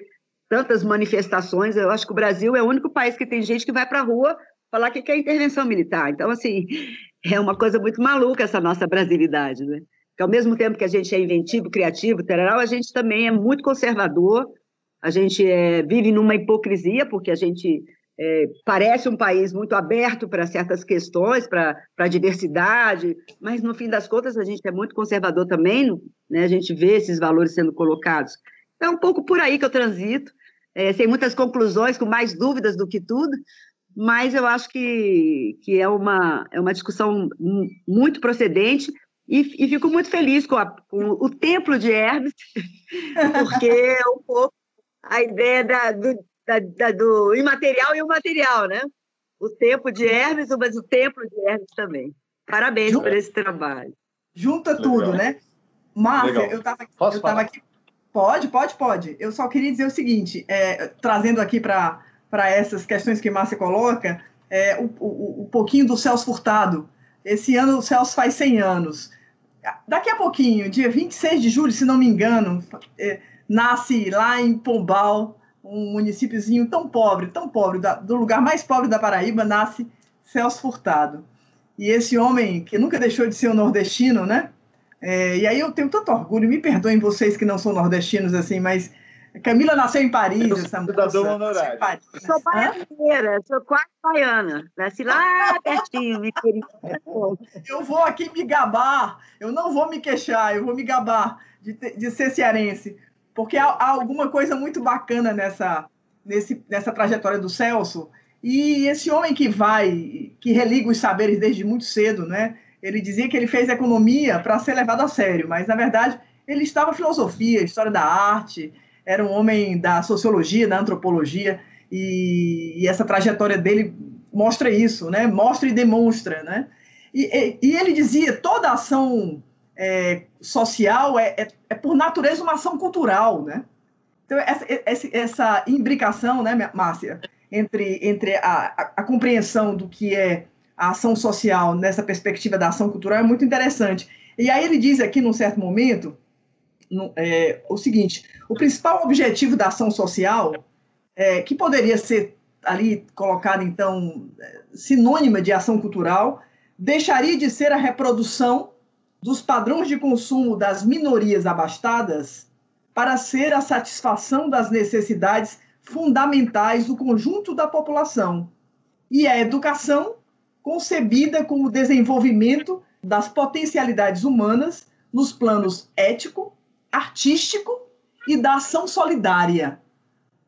tantas manifestações, eu acho que o Brasil é o único país que tem gente que vai para a rua falar que quer intervenção militar. Então, assim, [LAUGHS] é uma coisa muito maluca essa nossa brasilidade, né? Que ao mesmo tempo que a gente é inventivo, criativo, terá, a gente também é muito conservador, a gente é, vive numa hipocrisia, porque a gente é, parece um país muito aberto para certas questões, para a diversidade, mas no fim das contas a gente é muito conservador também, né? a gente vê esses valores sendo colocados. É um pouco por aí que eu transito, é, sem muitas conclusões, com mais dúvidas do que tudo, mas eu acho que, que é, uma, é uma discussão muito procedente e, e fico muito feliz com, a, com, o templo de Hermes, [LAUGHS] porque é um pouco a ideia da, do, da, da, do imaterial e o material, né? O tempo de Hermes, mas o templo de Hermes também. Parabéns Junta, por esse trabalho. Junta Legal. tudo, né? Márcia, eu estava eu tava aqui. Pode, pode, pode. Eu só queria dizer o seguinte, é, trazendo aqui para essas questões que Márcia coloca, é, o, o, o pouquinho do Celso Furtado. Esse ano o Celso faz 100 anos. Daqui a pouquinho, dia 26 de julho, se não me engano, é, nasce lá em Pombal, um municípiozinho tão pobre, tão pobre, da, do lugar mais pobre da Paraíba, nasce Celso Furtado. E esse homem, que nunca deixou de ser um nordestino, né? É, e aí eu tenho tanto orgulho, me perdoem vocês que não são nordestinos assim, mas Camila nasceu em Paris, essa moça. honorário. Paris. Sou baianeira, sou quase baiana. Nasci lá pertinho, me queria. Eu vou aqui me gabar, eu não vou me queixar, eu vou me gabar de, de ser cearense porque há, há alguma coisa muito bacana nessa, nesse, nessa trajetória do Celso. E esse homem que vai, que religa os saberes desde muito cedo, né? Ele dizia que ele fez economia para ser levado a sério, mas na verdade ele estava filosofia, história da arte, era um homem da sociologia, da antropologia, e, e essa trajetória dele mostra isso, né? Mostra e demonstra, né? E, e, e ele dizia toda ação é, social é, é, é, por natureza uma ação cultural, né? Então, essa, essa, essa imbricação, né, Márcia, entre, entre a, a, a, compreensão do que é a ação social nessa perspectiva da ação cultural é muito interessante. E aí ele diz aqui, num certo momento, é, o seguinte, o principal objetivo da ação social, é, que poderia ser ali colocado, então, sinônima de ação cultural, deixaria de ser a reprodução dos padrões de consumo das minorias abastadas para ser a satisfação das necessidades fundamentais do conjunto da população. E a educação, concebida como desenvolvimento das potencialidades humanas nos planos ético, artístico e da ação solidária.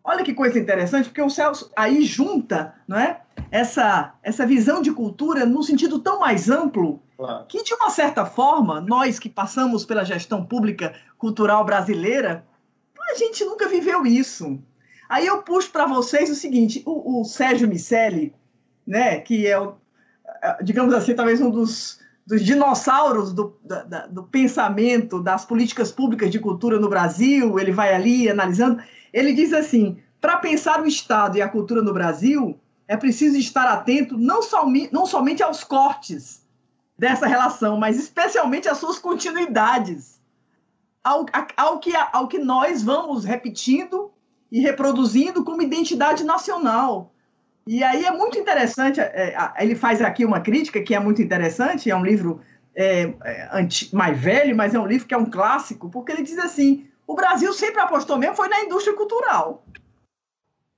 Olha que coisa interessante, porque o Celso aí junta não é, essa, essa visão de cultura no sentido tão mais amplo Claro. Que, de uma certa forma, nós que passamos pela gestão pública cultural brasileira, a gente nunca viveu isso. Aí eu puxo para vocês o seguinte: o, o Sérgio Miceli, né, que é, o, é, digamos assim, talvez um dos, dos dinossauros do, da, do pensamento das políticas públicas de cultura no Brasil, ele vai ali analisando, ele diz assim: para pensar o Estado e a cultura no Brasil, é preciso estar atento não, somente, não somente aos cortes, dessa relação, mas especialmente as suas continuidades, ao, ao, que, ao que nós vamos repetindo e reproduzindo como identidade nacional. E aí é muito interessante, é, é, ele faz aqui uma crítica que é muito interessante, é um livro é, é, mais velho, mas é um livro que é um clássico, porque ele diz assim, o Brasil sempre apostou mesmo foi na indústria cultural.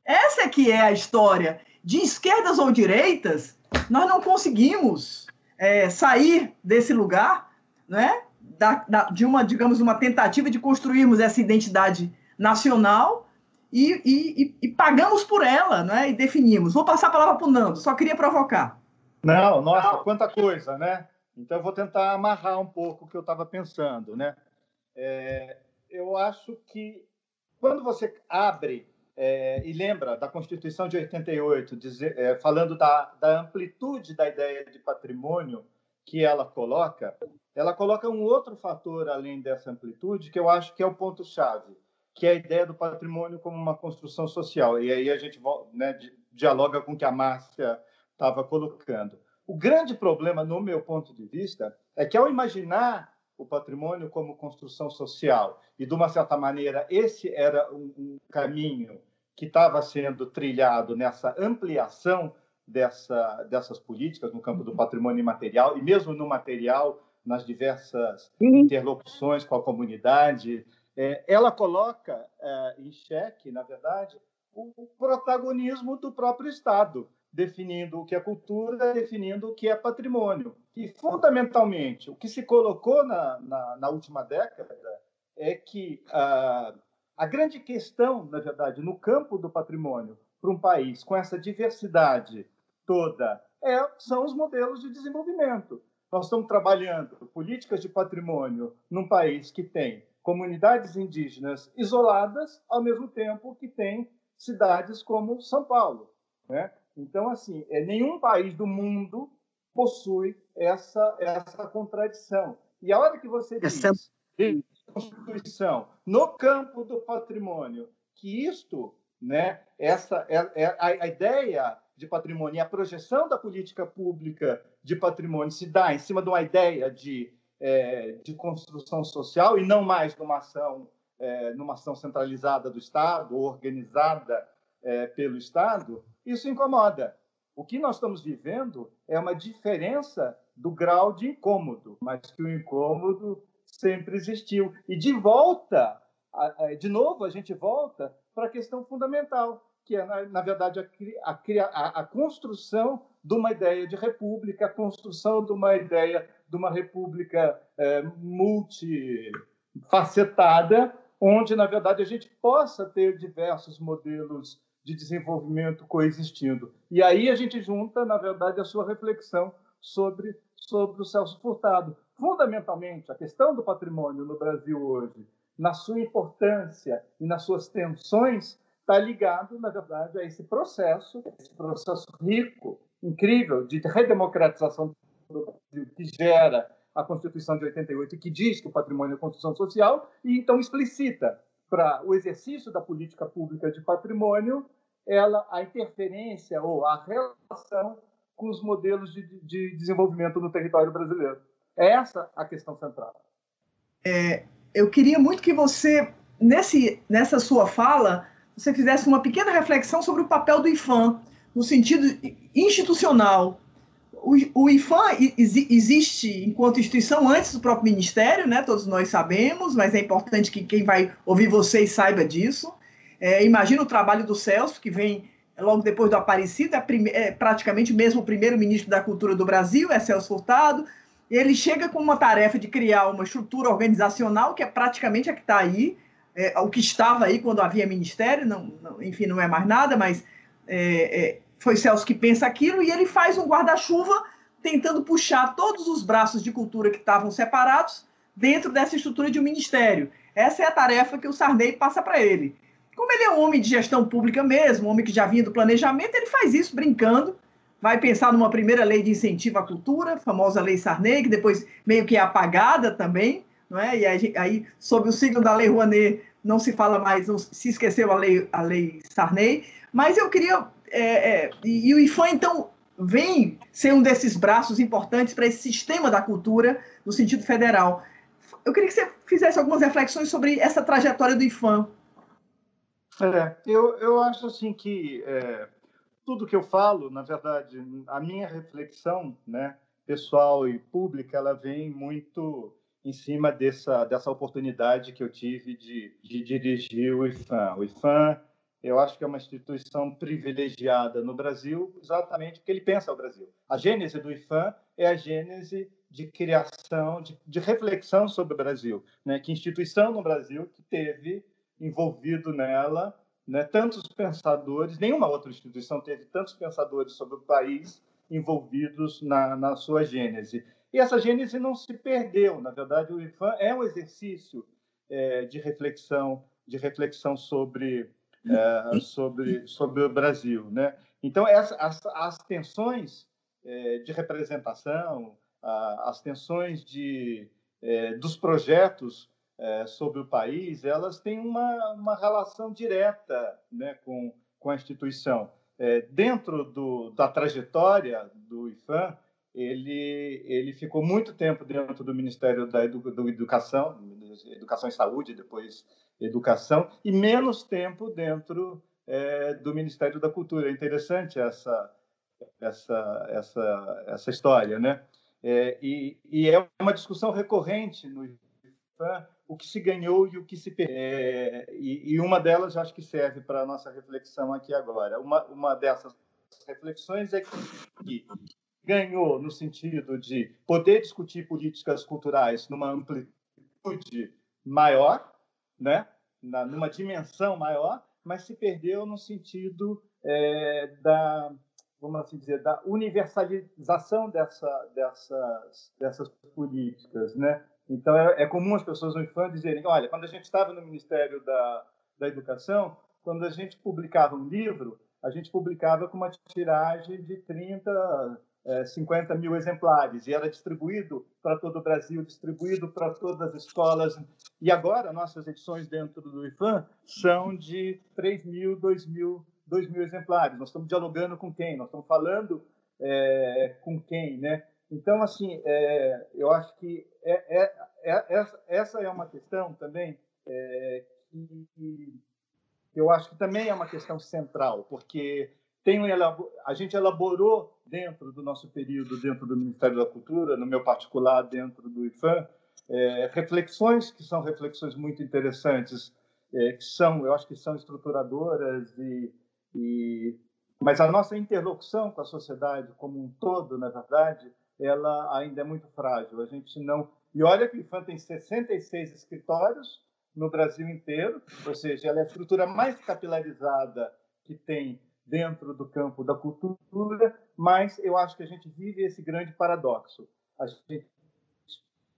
Essa é que é a história. De esquerdas ou direitas, nós não conseguimos é, sair desse lugar, né? Da, da, de uma, digamos, uma tentativa de construirmos essa identidade nacional e, e, e, pagamos por ela, né? E definimos. Vou passar a palavra para o Nando, só queria provocar. Não, nossa, quanta coisa, né? Então eu vou tentar amarrar um pouco o que eu estava pensando, né? É, eu acho que quando você abre é, e lembra da Constituição de 88, dizer, é, falando da, da amplitude da ideia de patrimônio que ela coloca, ela coloca um outro fator além dessa amplitude, que eu acho que é o ponto-chave, que é a ideia do patrimônio como uma construção social. E aí a gente né, dialoga com o que a Márcia estava colocando. O grande problema, no meu ponto de vista, é que ao imaginar o patrimônio como construção social e, de uma certa maneira, esse era um, um caminho que estava sendo trilhado nessa ampliação dessa, dessas políticas no campo do patrimônio imaterial e mesmo no material, nas diversas interlocuções com a comunidade, é, ela coloca é, em xeque, na verdade, o protagonismo do próprio Estado, definindo o que é cultura, definindo o que é patrimônio. E, fundamentalmente, o que se colocou na, na, na última década é que a, a grande questão, na verdade, no campo do patrimônio para um país com essa diversidade toda é, são os modelos de desenvolvimento. Nós estamos trabalhando políticas de patrimônio num país que tem comunidades indígenas isoladas, ao mesmo tempo que tem cidades como São Paulo. Né? Então, assim, é, nenhum país do mundo possui essa, essa contradição. E a hora que você diz essa... Constituição no campo do patrimônio, que isto, né, essa é, é a, a ideia de patrimônio e a projeção da política pública de patrimônio se dá em cima de uma ideia de é, de construção social e não mais numa ação, é, numa ação centralizada do Estado, organizada é, pelo Estado, isso incomoda. O que nós estamos vivendo é uma diferença do grau de incômodo, mas que o incômodo sempre existiu. E de volta, de novo, a gente volta para a questão fundamental, que é, na, verdade, a, a, a, construção de uma ideia de república, a construção de uma ideia de uma república é, multifacetada, onde, na verdade, a gente possa ter diversos modelos de desenvolvimento coexistindo. E aí a gente junta, na verdade, a sua reflexão sobre, sobre o Celso Furtado. Fundamentalmente, a questão do patrimônio no Brasil hoje, na sua importância e nas suas tensões, está ligado, na verdade, a esse processo, esse processo rico, incrível, de redemocratização do Brasil, que gera a Constituição de 88 e que diz que o patrimônio é construção social, e então explicita para o exercício da política pública de patrimônio ela a interferência ou a relação com os modelos de, de desenvolvimento no território brasileiro. É essa a questão central. É, eu queria muito que você, nesse, nessa sua fala, você fizesse uma pequena reflexão sobre o papel do IFAM, no sentido institucional, o, IFAM existe enquanto instituição antes do próprio Ministério, né? todos nós sabemos, mas é importante que quem vai ouvir vocês saiba disso. É, imagina o trabalho do Celso, que vem logo depois do Aparecido, é, prime, é praticamente mesmo o primeiro ministro da Cultura do Brasil, é Celso Furtado. Ele chega com uma tarefa de criar uma estrutura organizacional, que é praticamente a que está aí, é, o que estava aí quando havia ministério, não, não, enfim, não é mais nada, mas é, é foi Celso que pensa aquilo, e ele faz um guarda-chuva tentando puxar todos os braços de cultura que estavam separados dentro dessa estrutura de um ministério. Essa é a tarefa que o Sarney passa para ele. Como ele é um homem de gestão pública mesmo, um homem que já vinha do planejamento, ele faz isso brincando, vai pensar numa primeira lei de incentivo à cultura, a famosa Lei Sarney, que depois meio que é apagada também, não é? E aí, aí sob o signo da Lei Rouanet, não se fala mais, não, se esqueceu a lei, a lei Sarney. Mas eu queria é, é, e, o IFAM, então, vem ser um desses braços importantes para esse sistema da cultura no sentido federal. Eu queria que você fizesse algumas reflexões sobre essa trajetória do IFAM. É, eu, eu acho assim que é, tudo que eu falo, na verdade, a minha reflexão né, pessoal e pública, ela vem muito em cima dessa, dessa oportunidade que eu tive de, de dirigir o IFAM. O IFAM eu acho que é uma instituição privilegiada no Brasil, exatamente porque ele pensa o Brasil. A gênese do IFAM é a gênese de criação, de, de reflexão sobre o Brasil. Né? Que instituição no Brasil que teve envolvido nela né, tantos pensadores, nenhuma outra instituição teve tantos pensadores sobre o país envolvidos na, na sua gênese. E essa gênese não se perdeu. Na verdade, o IFAM é um exercício é, de reflexão, de reflexão sobre é, sobre, sobre o Brasil. Né? Então, essa, as, as tensões é, de representação, a, as tensões de, é, dos projetos é, sobre o país, elas têm uma, uma relação direta né, com, com a instituição. É, dentro do, da trajetória do IFAM, ele, ele ficou muito tempo dentro do Ministério da Educação, Educação e Saúde, depois Educação, e menos tempo dentro é, do Ministério da Cultura. É interessante essa, essa, essa, essa história, né? É, e, e, é uma discussão recorrente no IFAM, o que se ganhou e o que se perdeu. É, e, e, uma delas acho que serve para a nossa reflexão aqui agora. Uma, uma dessas reflexões é que ganhou no sentido de poder discutir políticas culturais numa amplitude maior, né? Na, numa dimensão maior, mas se perdeu no sentido é, da, vamos assim dizer, da universalização dessa, dessas, dessas políticas, né? Então é, é comum as pessoas no IFAM dizerem, olha, quando a gente estava no Ministério da, da Educação, quando a gente publicava um livro, a gente publicava com uma tiragem de 30 50 é, mil exemplares e era distribuído para todo o Brasil, distribuído para todas as escolas. E agora, nossas edições dentro do IFAM são de 3 mil, 2 mil, 2 mil exemplares. Nós estamos dialogando com quem? Nós estamos falando é, com quem, né? Então, assim, é, eu acho que é, é, é essa é uma questão também que eu acho que também é uma questão central, porque tem um, a gente elaborou dentro do nosso período, dentro do Ministério da Cultura, no meu particular, dentro do IFAM, é, reflexões que são reflexões muito interessantes, é, que são, eu acho que são estruturadoras e, e mas a nossa interlocução com a sociedade como um todo, na verdade, ela ainda é muito frágil. A gente não e olha que o IFAM tem 66 escritórios no Brasil inteiro, ou seja, ela é a estrutura mais capilarizada que tem dentro do campo da cultura, mas eu acho que a gente vive esse grande paradoxo. Gente,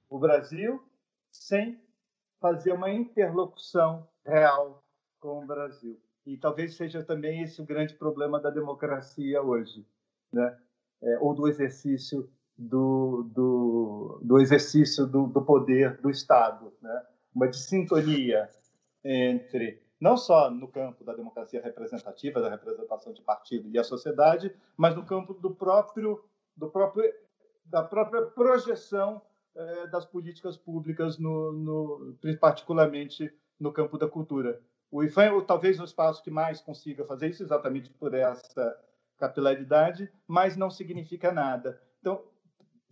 o Brasil sem fazer uma interlocução real com o Brasil. E talvez seja também esse o grande problema da democracia hoje, né? É, ou do exercício do, do, do exercício do, do, poder do Estado, né? uma sintonia entre não só no campo da democracia representativa, da representação de partido e a sociedade, mas no campo do próprio, do próprio da própria projeção eh, das políticas públicas, no, no, particularmente no campo da cultura. O IFAM é talvez o espaço que mais consiga fazer isso, exatamente por essa capilaridade, mas não significa nada. Então,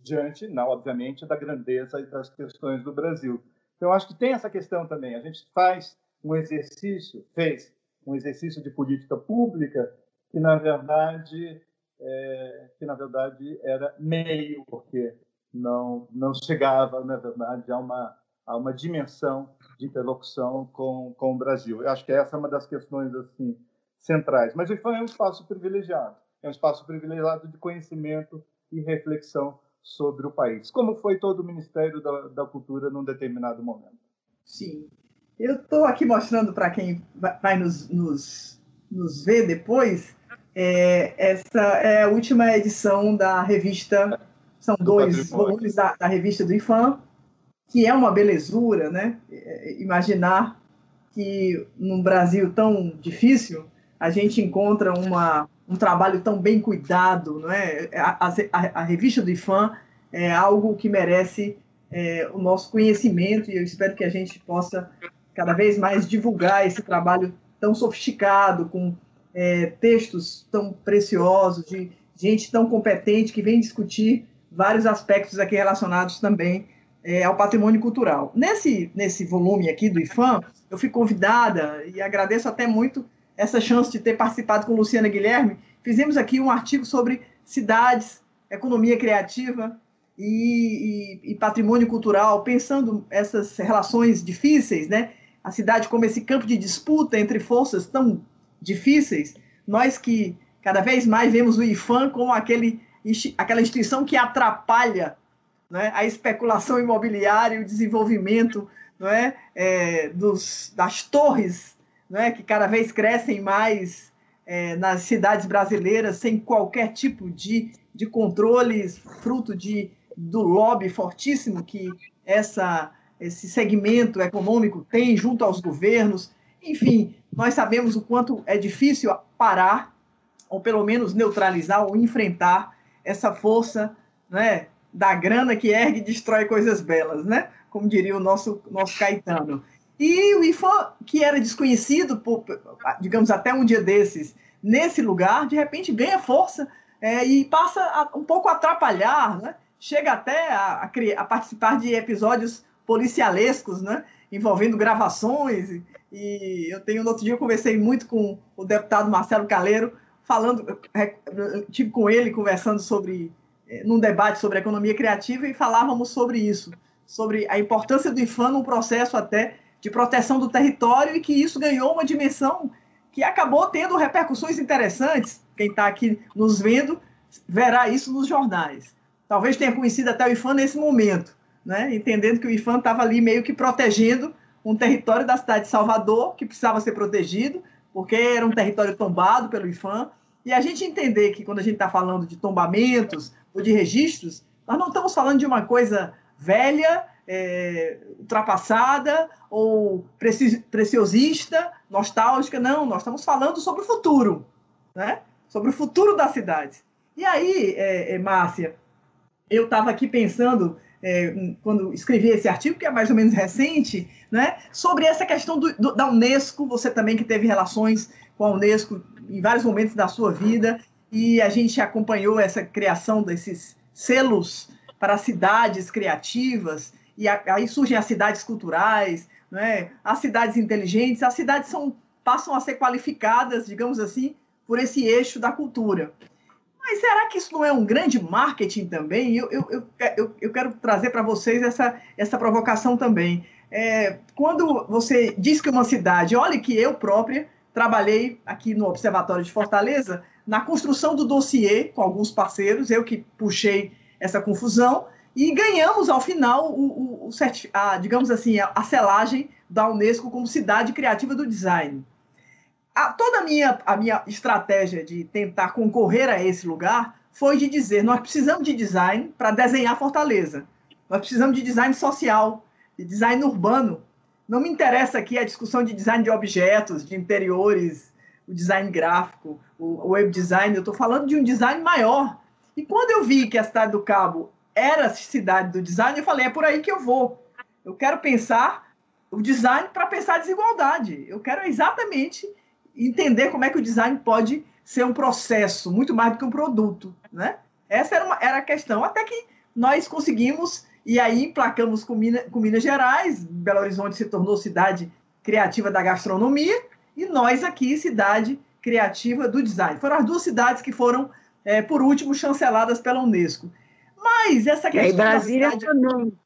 diante, não, obviamente, da grandeza e das questões do Brasil. Então, acho que tem essa questão também. A gente faz um exercício, fez um exercício de política pública que na verdade é, que na verdade era meio porque não não chegava na verdade a uma a uma dimensão de interlocução com com o Brasil. Eu acho que essa é uma das questões assim centrais. Mas o IFAM é um espaço privilegiado, é um espaço privilegiado de conhecimento e reflexão sobre o país, como foi todo o Ministério da, da Cultura num determinado momento. Sim. Eu estou aqui mostrando para quem vai nos, nos, nos ver depois. É, essa é a última edição da revista, são do dois volumes da, da, revista do IFAM, que é uma belezura, né? É, imaginar que num Brasil tão difícil a gente encontra uma, um trabalho tão bem cuidado, não é? A, a, a revista do IFAM é algo que merece é, o nosso conhecimento e eu espero que a gente possa cada vez mais divulgar esse trabalho tão sofisticado, com é, textos tão preciosos, de gente tão competente que vem discutir vários aspectos aqui relacionados também é, ao patrimônio cultural. Nesse, nesse volume aqui do IFAM, eu fui convidada e agradeço até muito essa chance de ter participado com Luciana Guilherme. Fizemos aqui um artigo sobre cidades, economia criativa e, e, e patrimônio cultural, pensando essas relações difíceis, né? A cidade como esse campo de disputa entre forças tão difíceis, nós que cada vez mais vemos o IFAM como aquele, aquela instituição que atrapalha é, a especulação imobiliária e o desenvolvimento é, é dos, das torres né, que cada vez crescem mais é, nas cidades brasileiras sem qualquer tipo de, de controles, fruto de, do lobby fortíssimo que essa, esse segmento econômico tem junto aos governos. Enfim, nós sabemos o quanto é difícil parar, ou pelo menos neutralizar ou enfrentar essa força né, da grana que ergue e destrói coisas belas, né? como diria o nosso, nosso Caetano. E o IFAM, que era desconhecido, por, digamos, até um dia desses, nesse lugar, de repente ganha força é, e passa a, um pouco a atrapalhar, né? chega até a, a, a, participar de episódios policialescos, né? envolvendo gravações. E, eu tenho, no outro dia, eu conversei muito com o deputado Marcelo Caleiro, falando, é, tive com ele conversando sobre, é, num debate sobre economia criativa, e falávamos sobre isso, sobre a importância do IFAM no processo até de proteção do território e que isso ganhou uma dimensão que acabou tendo repercussões interessantes. Quem está aqui nos vendo verá isso nos jornais. Talvez tenha conhecido até o IFAM nesse momento, né? entendendo que o IFAM estava ali meio que protegendo um território da cidade de Salvador, que precisava ser protegido, porque era um território tombado pelo IFAM. E a gente entender que quando a gente está falando de tombamentos ou de registros, nós não estamos falando de uma coisa velha, é, ultrapassada ou preciosista, nostálgica, não, nós estamos falando sobre o futuro, né? sobre o futuro da cidade. E aí, é, é, Márcia, eu estava aqui pensando, é, quando escrevi esse artigo, que é mais ou menos recente, né, sobre essa questão do, do, da Unesco, você também que teve relações com a Unesco em vários momentos da sua vida, e a gente acompanhou essa criação desses selos para cidades criativas, e aí surgem as cidades culturais, né? as cidades inteligentes, as cidades são, passam a ser qualificadas, digamos assim, por esse eixo da cultura. Mas será que isso não é um grande marketing também? Eu, eu, eu, eu quero trazer para vocês essa, essa provocação também. É, quando você diz que uma cidade, olha que eu própria trabalhei aqui no Observatório de Fortaleza na construção do dossiê com alguns parceiros, eu que puxei essa confusão, e ganhamos ao final o, o, o a, digamos assim a, a, selagem da Unesco como cidade criativa do design. A, toda a minha, a minha estratégia de tentar concorrer a esse lugar foi de dizer nós precisamos de design para desenhar Fortaleza, nós precisamos de design social, de design urbano. Não me interessa aqui a discussão de design de objetos, de interiores, o design gráfico, o web design. Eu estou falando de um design maior. E quando eu vi que a cidade do Cabo era a cidade do design, eu falei, é por aí que eu vou. Eu quero pensar o design para pensar a desigualdade. Eu quero exatamente entender como é que o design pode ser um processo, muito mais do que um produto, né? Essa era, uma, era a questão, até que nós conseguimos, e aí emplacamos com, Mina, com Minas Gerais, Belo Horizonte se tornou cidade criativa da gastronomia, e nós aqui, cidade criativa do design. Foram as duas cidades que foram, é, por último, chanceladas pela Unesco. Mas essa questão. E aí, Brasília cidade... também.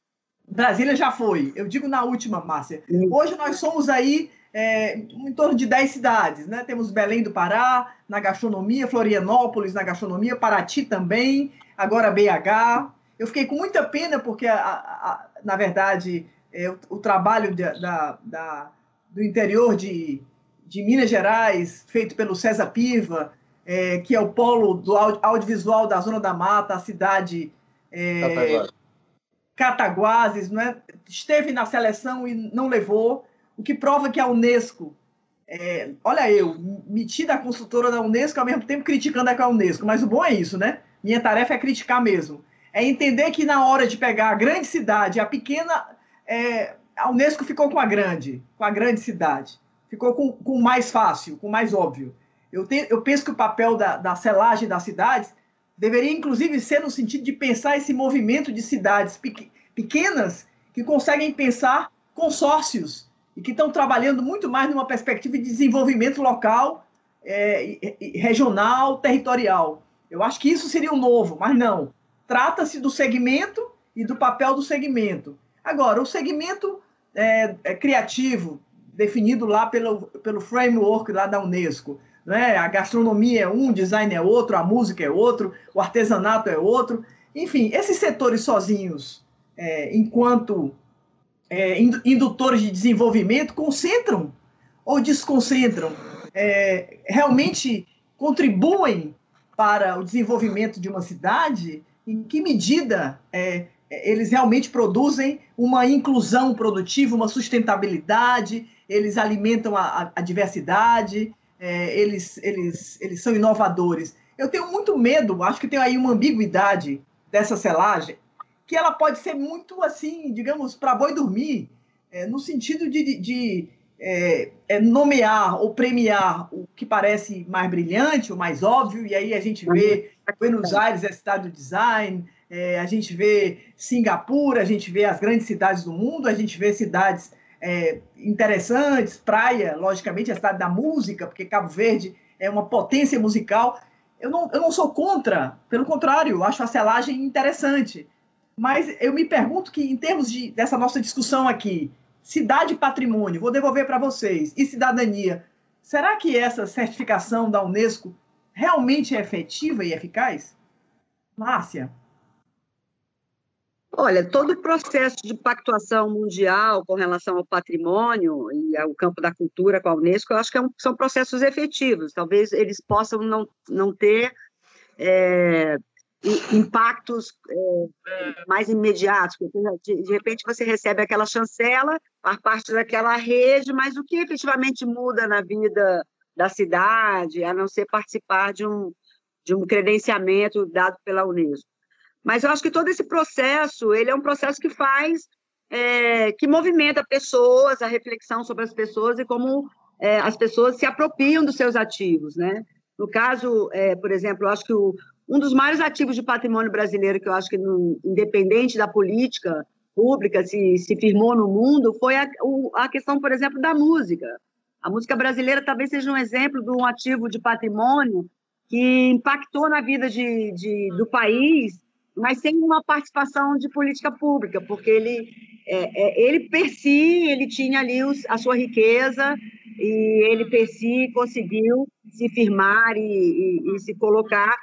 Brasília já foi. Eu digo na última, Márcia. Hoje nós somos aí é, em torno de 10 cidades, né? Temos Belém do Pará, na gastronomia, Florianópolis na gastronomia, Paraty também, agora BH. Eu fiquei com muita pena porque, a, a, na verdade, é, o, o, trabalho de, da, da, do interior de, de Minas Gerais, feito pelo César Piva, é, que é o polo do audiovisual da Zona da Mata, a cidade é, Cataguases, não é? esteve na seleção e não levou, o que prova que a Unesco, é, olha eu, metida a consultora da Unesco, ao mesmo tempo criticando a Unesco, mas o bom é isso, né? Minha tarefa é criticar mesmo. É entender que na hora de pegar a grande cidade, a pequena, é, a Unesco ficou com a grande, com a grande cidade. Ficou com, o mais fácil, com o mais óbvio. Eu, te, eu penso que o papel da, da selagem das cidades deveria inclusive ser no sentido de pensar esse movimento de cidades pequenas que conseguem pensar consórcios e que estão trabalhando muito mais numa perspectiva de desenvolvimento local, é, regional, territorial. Eu acho que isso seria o um novo, mas não. Trata-se do segmento e do papel do segmento. Agora, o segmento é, é criativo, definido lá pelo, pelo framework lá da Unesco, né? A gastronomia é um, design é outro, a música é outro, o artesanato é outro. Enfim, esses setores sozinhos, é, enquanto é, indutores de desenvolvimento, concentram ou desconcentram? É, realmente contribuem para o desenvolvimento de uma cidade? Em que medida é, eles realmente produzem uma inclusão produtiva, uma sustentabilidade? Eles alimentam a, a diversidade? É, eles, eles, eles são inovadores? Eu tenho muito medo, acho que tem aí uma ambiguidade dessa selagem, que ela pode ser muito assim, digamos, para boi dormir, é, no sentido de, de, de é, é, nomear ou premiar o que parece mais brilhante, o mais óbvio, e aí a gente vê Buenos Aires é cidade do design, a gente vê Singapura, a gente vê as grandes cidades do mundo, a gente vê cidades é, interessantes, praia, logicamente, a cidade da música, porque Cabo Verde é uma potência musical. Eu não, eu não sou contra, pelo contrário, acho a selagem interessante. Mas eu me pergunto que, em termos de, dessa nossa discussão aqui, cidade e patrimônio, vou devolver para vocês, e cidadania, será que essa certificação da Unesco realmente é efetiva e eficaz? Márcia. Olha, todo o processo de pactuação mundial com relação ao patrimônio e ao campo da cultura com a Unesco, eu acho que é são processos efetivos. Talvez eles possam não, não ter é, impactos é, mais imediatos. De, de, repente você recebe aquela chancela, faz parte daquela rede, mas o que efetivamente muda na vida da cidade, a não ser participar de um, de um credenciamento dado pela Unesco. Mas eu acho que todo esse processo, ele é um processo que faz, é, que movimenta pessoas, a reflexão sobre as pessoas e como é, as pessoas se apropriam dos seus ativos, né? No caso, é, por exemplo, eu acho que o, um dos maiores ativos de patrimônio brasileiro, que eu acho que, independente da política pública, se, se firmou no mundo, foi a, a questão, por exemplo, da música. A música brasileira talvez seja um exemplo de um ativo de patrimônio que impactou na vida de, de do país, mas sem uma participação de política pública, porque ele, é, é, ele per si, ele tinha ali os, a sua riqueza e ele per si conseguiu se firmar e, e, e se colocar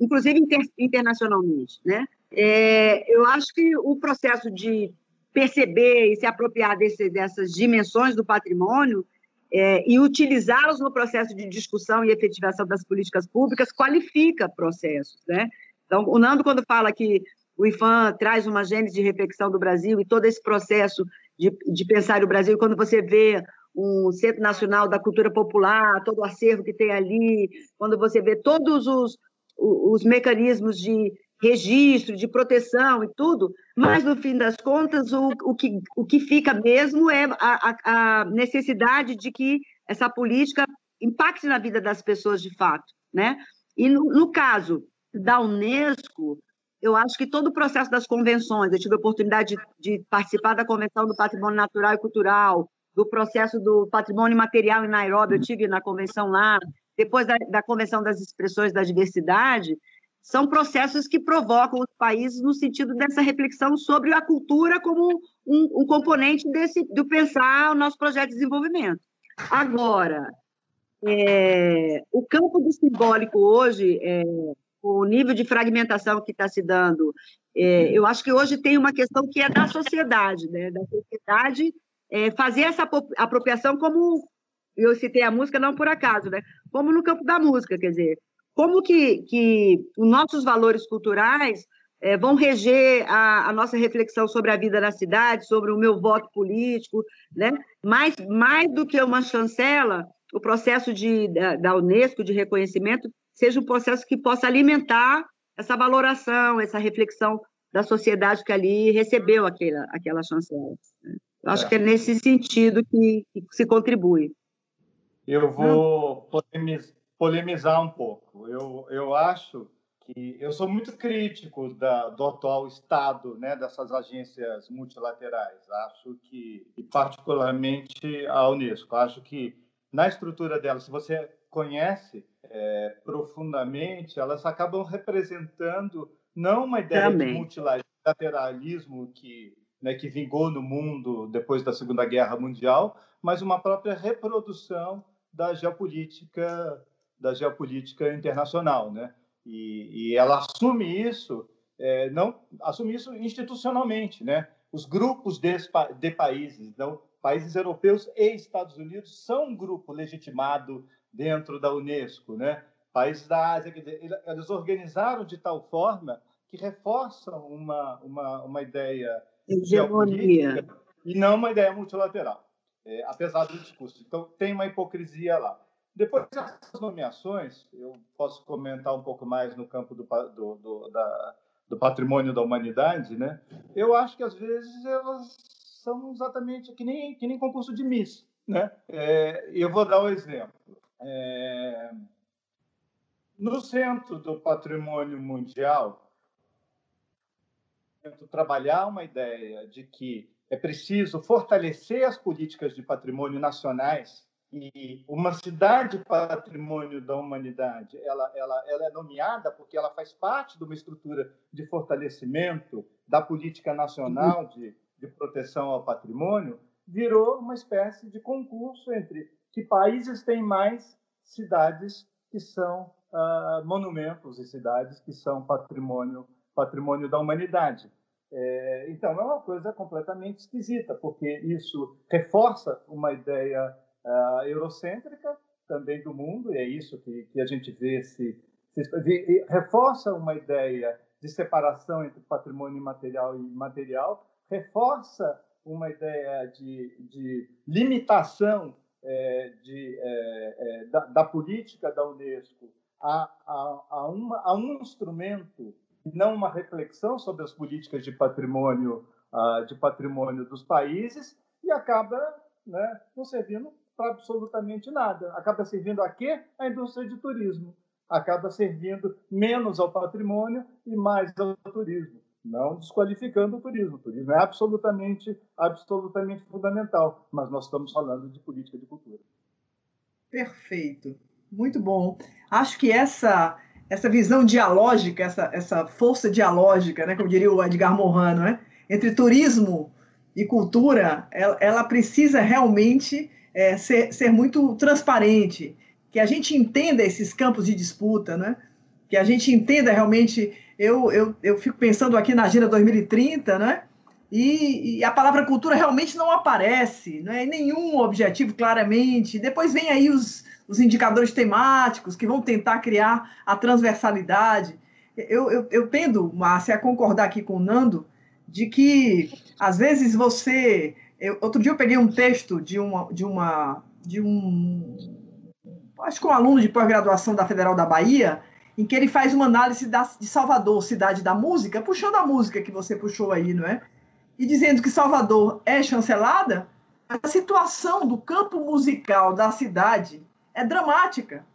inclusive inter, internacionalmente, né? É, eu acho que o processo de perceber e se apropriar desse, dessas dimensões do patrimônio é, e utilizá-los no processo de discussão e efetivação das políticas públicas qualifica processos, né? Então, o Nando, quando fala que o IFAM traz uma gênese de reflexão do Brasil e todo esse processo de, de pensar o Brasil, quando você vê um Centro Nacional da Cultura Popular, todo o acervo que tem ali, quando você vê todos os, os mecanismos de registro, de proteção e tudo, mas no fim das contas o, o, que, o que fica mesmo é a, a, necessidade de que essa política impacte na vida das pessoas de fato, né? E no, no caso da Unesco, eu acho que todo o processo das convenções, eu tive a oportunidade de, de participar da Convenção do Patrimônio Natural e Cultural, do processo do patrimônio material em Nairobi, eu tive na convenção lá, depois da, da Convenção das Expressões da Diversidade, são processos que provocam os países no sentido dessa reflexão sobre a cultura como um, um componente desse, do pensar o nosso projeto de desenvolvimento. Agora, é, o campo do simbólico hoje, é, o nível de fragmentação que está se dando, é, eu acho que hoje tem uma questão que é da sociedade, né? da sociedade é, fazer essa apropriação como eu citei a música não por acaso, né? Como no campo da música, quer dizer, como que, que os nossos valores culturais é, vão reger a, a, nossa reflexão sobre a vida na cidade, sobre o meu voto político, né? Mais, mais do que uma chancela, o processo de, da, da Unesco de reconhecimento seja um processo que possa alimentar essa valoração, essa reflexão da sociedade que ali recebeu aquela, aquela chancela. Né? Eu acho é. que é nesse sentido que, que se contribui. Eu vou polemizar um pouco. Eu, eu acho que eu sou muito crítico da, do atual estado né, dessas agências multilaterais. Acho que, e particularmente a Unesco, acho que na estrutura dela, se você conhece é, profundamente, elas acabam representando não uma ideia Também. de multilateralismo que né, que vingou no mundo depois da Segunda Guerra Mundial, mas uma própria reprodução da geopolítica da geopolítica internacional, né? E, e ela assume isso, é, não assume isso institucionalmente, né? Os grupos de, de países, não países europeus e Estados Unidos são um grupo legitimado dentro da Unesco, né? Países da Ásia, eles organizaram de tal forma que reforçam uma, uma, uma ideia hegemonia e não uma ideia multilateral, é, apesar do discurso. Então, tem uma hipocrisia lá. Depois dessas nomeações, eu posso comentar um pouco mais no campo do, do, do, da, do patrimônio da humanidade, né? Eu acho que às vezes elas são exatamente que nem que nem concurso de Miss, né? É, eu vou dar um exemplo. É, no centro do patrimônio mundial, trabalhar uma ideia de que é preciso fortalecer as políticas de patrimônio nacionais e uma cidade patrimônio da humanidade, ela, ela, ela é nomeada porque ela faz parte de uma estrutura de fortalecimento da política nacional de, de proteção ao patrimônio, virou uma espécie de concurso entre que países têm mais cidades que são uh, monumentos e cidades que são patrimônio patrimônio da humanidade. É, então é uma coisa completamente esquisita, porque isso reforça uma ideia uh, eurocêntrica também do mundo, e é isso que, que a gente vê se, se reforça uma ideia de separação entre patrimônio material e imaterial, reforça uma ideia de, de limitação é, de, é, é, da, da, política da Unesco a, a, a, uma, a um instrumento, não uma reflexão sobre as políticas de patrimônio, uh, de patrimônio dos países, e acaba né, não servindo para absolutamente nada. Acaba servindo a quê? A indústria de turismo. Acaba servindo menos ao patrimônio e mais ao turismo. Não desqualificando o turismo. O turismo é absolutamente, absolutamente fundamental, mas nós estamos falando de política de cultura. Perfeito. Muito bom. Acho que essa essa visão dialógica, essa, essa força dialógica, né, como diria o Edgar Morin, né, entre turismo e cultura, ela, ela precisa realmente é, ser, ser muito transparente, que a gente entenda esses campos de disputa, né? que a gente entenda realmente. Eu, eu, eu fico pensando aqui na Agenda 2030, né? E, e, a palavra cultura realmente não aparece, não é nenhum objetivo claramente. Depois vem aí os, os indicadores temáticos que vão tentar criar a transversalidade. Eu, eu, eu tendo, Márcia, a concordar aqui com o Nando, de que às vezes você eu, outro dia eu peguei um texto de uma de uma de um acho que um aluno de pós-graduação da Federal da Bahia, em que ele faz uma análise da, de Salvador, cidade da música, puxando a música que você puxou aí, não é? E dizendo que Salvador é chancelada, a situação do campo musical da cidade é dramática.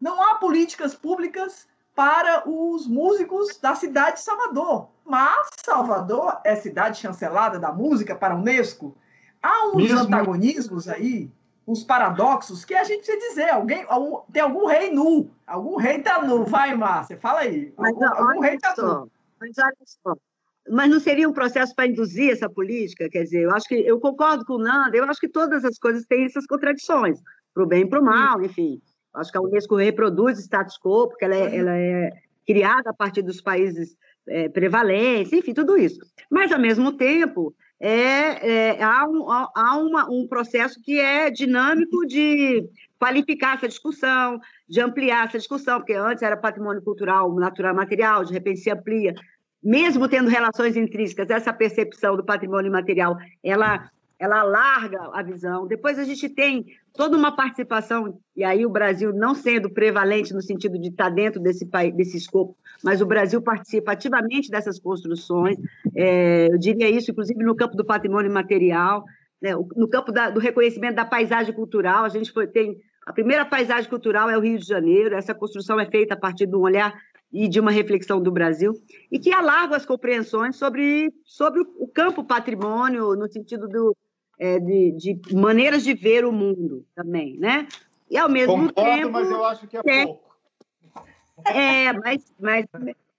Não há políticas públicas para os músicos da cidade de Salvador. Mas Salvador é cidade chancelada da música para a Unesco. Há uns Mesmo... antagonismos aí, uns paradoxos que a gente precisa dizer. Alguém, algum, tem algum rei nu, algum rei tá nu. Vai, Márcia, fala aí. Algum, mas, algum rei tá nu. Mas olha só. Mas não seria um processo para induzir essa política? Quer dizer, eu acho que eu concordo com o Nanda, eu acho que todas as coisas têm essas contradições, para o bem e para o mal, enfim. Acho que a Unesco reproduz status quo, porque ela é, ela é criada a partir dos países é, prevalentes, enfim, tudo isso. Mas, ao mesmo tempo, é, é, há, um, há uma, um processo que é dinâmico de qualificar essa discussão, de ampliar essa discussão, porque antes era patrimônio cultural, natural material, de repente se amplia, mesmo tendo relações intrínsecas, essa percepção do patrimônio material, ela ela alarga a visão. Depois a gente tem toda uma participação, e aí o Brasil não sendo prevalente no sentido de estar dentro desse, desse escopo, mas o Brasil participa ativamente dessas construções, é, eu diria isso, inclusive, no campo do patrimônio material, né, no campo da, do reconhecimento da paisagem cultural, a gente foi, tem. A primeira paisagem cultural é o Rio de Janeiro, essa construção é feita a partir de um olhar e de uma reflexão do Brasil, e que alarga as compreensões sobre, sobre o campo patrimônio, no sentido do, é, de, de, maneiras de ver o mundo também, né? E ao mesmo Concordo, tempo. mas eu acho que é, é pouco. É, mas, mas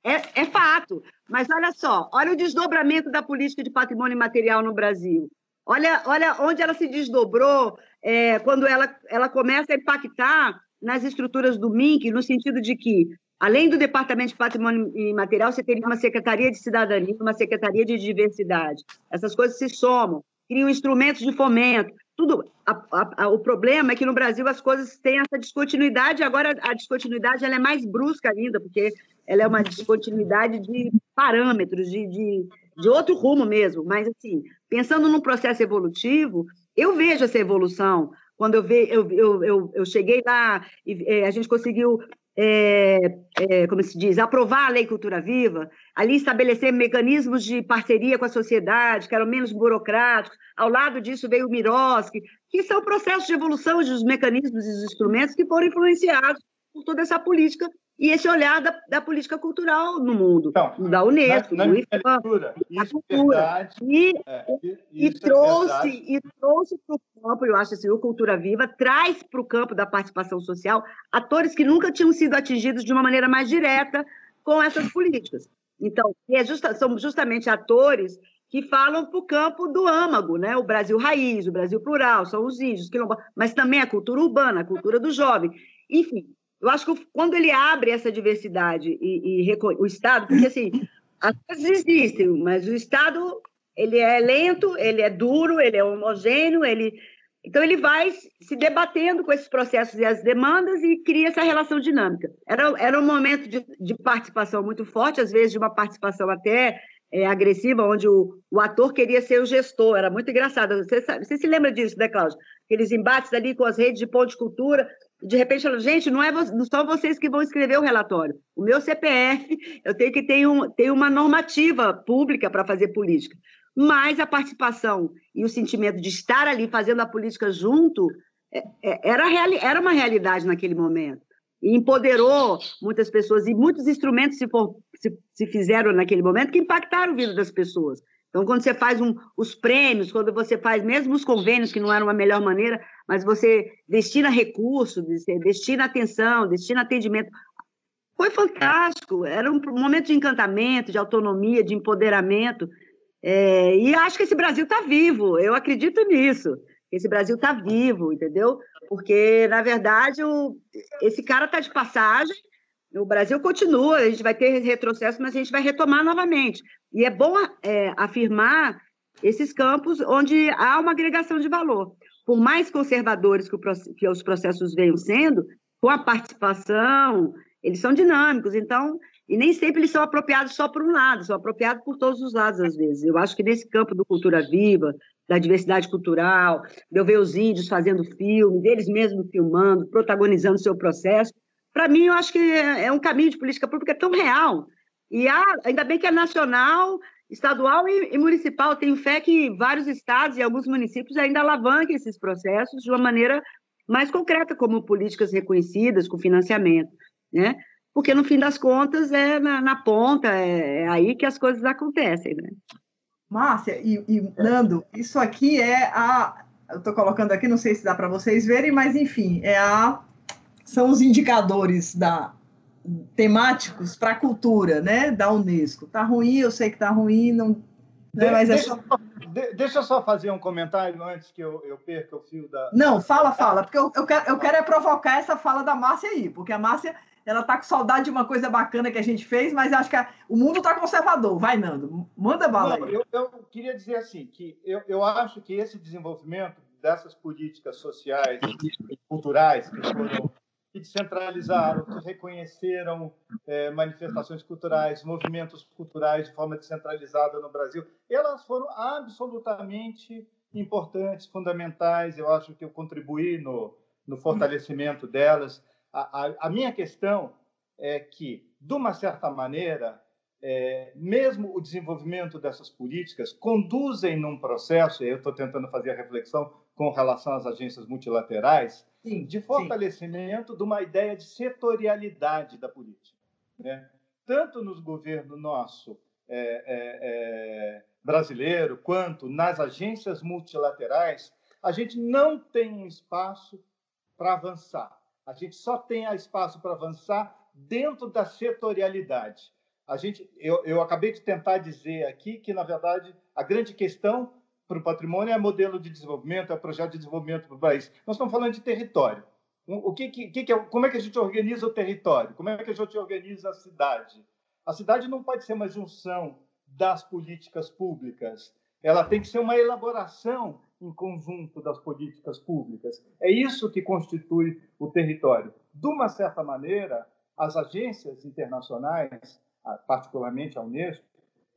é, é, fato. Mas olha só, olha o desdobramento da política de patrimônio imaterial no Brasil. Olha, olha onde ela se desdobrou é, quando ela, ela começa a impactar nas estruturas do MINC, no sentido de que, além do Departamento de Patrimônio Imaterial, você teria uma Secretaria de Cidadania, uma Secretaria de Diversidade. Essas coisas se somam criam instrumentos de fomento, tudo. A, a, a, o problema é que no Brasil as coisas têm essa descontinuidade, agora a descontinuidade ela é mais brusca ainda, porque ela é uma descontinuidade de parâmetros, de, de, de outro rumo mesmo. Mas, assim, pensando num processo evolutivo, eu vejo essa evolução. Quando eu, ve, eu, eu, eu, eu cheguei lá e é, a gente conseguiu é, é, como se diz, aprovar a Lei Cultura Viva, ali estabelecer mecanismos de parceria com a sociedade, que eram menos burocráticos. Ao lado disso veio o Miroski, que são processos de evolução dos mecanismos e dos instrumentos que foram influenciados por toda essa política e esse olhar da, da política cultural no mundo, então, da Unesco, na, na do IFAM, leitura, da cultura. Verdade, e, é, e, trouxe, e trouxe para o campo, eu acho assim, o Cultura Viva traz para o campo da participação social atores que nunca tinham sido atingidos de uma maneira mais direta com essas políticas. Então, é justa, são justamente atores que falam para o campo do âmago, né? O Brasil raiz, o Brasil plural, são os índios, quilombo, mas também a cultura urbana, a cultura do jovem. Enfim, eu acho que quando ele abre essa diversidade e, e o Estado, porque assim, as coisas existem, mas o Estado ele é lento, ele é duro, ele é homogêneo, ele então ele vai se debatendo com esses processos e as demandas e cria essa relação dinâmica. Era, era um momento de, de participação muito forte, às vezes de uma participação até é, agressiva, onde o, o ator queria ser o gestor, era muito engraçado. Você, sabe, você se lembra disso, né, Cláudia? Aqueles embates ali com as redes de ponto de cultura, de repente falando, gente, não, é não são vocês que vão escrever o relatório. O meu CPF, [LAUGHS] eu tenho que ter, um, ter uma normativa pública para fazer política. Mas a participação e o sentimento de estar ali fazendo a política junto é, é, era, era uma realidade naquele momento. E empoderou muitas pessoas, e muitos instrumentos se, for, se, se fizeram naquele momento que impactaram a vida das pessoas. Então, quando você faz um, os prêmios, quando você faz mesmo os convênios, que não era uma melhor maneira, mas você destina recursos, destina atenção, destina atendimento. Foi fantástico, era um momento de encantamento, de autonomia, de empoderamento. É, e acho que esse Brasil está vivo, eu acredito nisso. Esse Brasil está vivo, entendeu? Porque, na verdade, o, esse cara está de passagem, o Brasil continua, a gente vai ter retrocesso, mas a gente vai retomar novamente. E é bom é, afirmar esses campos onde há uma agregação de valor. Por mais conservadores que, o, que os processos venham sendo, com a participação, eles são dinâmicos, então, e nem sempre eles são apropriados só por um lado, são apropriados por todos os lados, às vezes. Eu acho que nesse campo do cultura viva, da diversidade cultural, de eu ver os índios fazendo filmes, eles mesmos filmando, protagonizando seu processo, para mim, eu acho que é, é um caminho de política pública tão real. E há, ainda bem que é nacional, estadual e, e, municipal. Tenho fé que vários estados e alguns municípios ainda alavanquem esses processos de uma maneira mais concreta, como políticas reconhecidas, com financiamento. Né? Porque, no fim das contas, é na, na ponta, é, é, aí que as coisas acontecem. Né? Márcia e, e Nando, isso aqui é a. Eu estou colocando aqui, não sei se dá para vocês verem, mas enfim, é a são os indicadores da, temáticos para a cultura, né, da Unesco. Tá ruim, eu sei que tá ruim, não. Né, mas deixa, é só... deixa eu só fazer um comentário antes que eu, eu perca o fio da. Não, fala, fala, porque eu, eu, quero, eu quero é provocar essa fala da Márcia aí, porque a Márcia ela tá com saudade de uma coisa bacana que a gente fez, mas acho que a, o mundo está conservador. Vai, Nando, manda bala Não, aí. Eu, eu, queria dizer assim, que eu, eu acho que esse desenvolvimento dessas políticas sociais e culturais que foram que descentralizaram, que reconheceram é, manifestações culturais, movimentos culturais de forma descentralizada no Brasil, elas foram absolutamente importantes, fundamentais. Eu acho que eu contribuí no, no fortalecimento delas. A, a, a minha questão é que, de uma certa maneira, é, mesmo o desenvolvimento dessas políticas conduzem num processo, e eu estou tentando fazer a reflexão com relação às agências multilaterais, sim, de fortalecimento sim. de uma ideia de setorialidade da política. Né? Tanto nos governos nosso é, é, é, brasileiro, quanto nas agências multilaterais, a gente não tem um espaço para avançar. A gente só tem espaço para avançar dentro da setorialidade. A gente, eu, eu acabei de tentar dizer aqui que, na verdade, a grande questão para o patrimônio é modelo de desenvolvimento, é projeto de desenvolvimento para o país. Nós estamos falando de território. O que, que, que é, como é que a gente organiza o território? Como é que a gente organiza a cidade? A cidade não pode ser uma junção das políticas públicas. ela tem que ser uma elaboração em conjunto das políticas públicas. É isso que constitui o território. De uma certa maneira, as agências internacionais, particularmente a Unesco,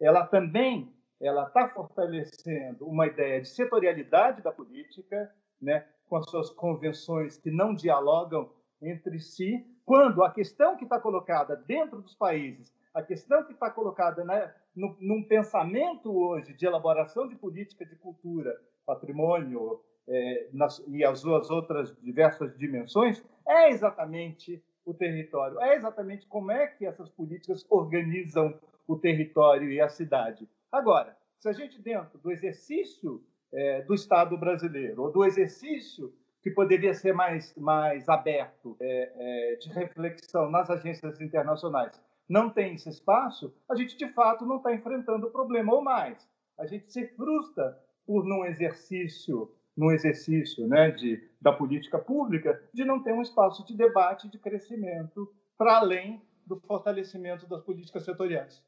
ela também ela está fortalecendo uma ideia de setorialidade da política, né, com as suas convenções que não dialogam entre si, quando a questão que está colocada dentro dos países, a questão que está colocada né, no, num pensamento hoje de elaboração de política de cultura, patrimônio é, nas, e as suas outras diversas dimensões, é exatamente o território, é exatamente como é que essas políticas organizam o território e a cidade. Agora, se a gente, dentro do exercício é, do Estado brasileiro, ou do exercício que poderia ser mais, mais aberto é, é, de reflexão nas agências internacionais, não tem esse espaço, a gente, de fato, não está enfrentando o problema, ou mais, a gente se frustra por, num exercício num exercício né, de, da política pública, de não ter um espaço de debate de crescimento para além do fortalecimento das políticas setoriais.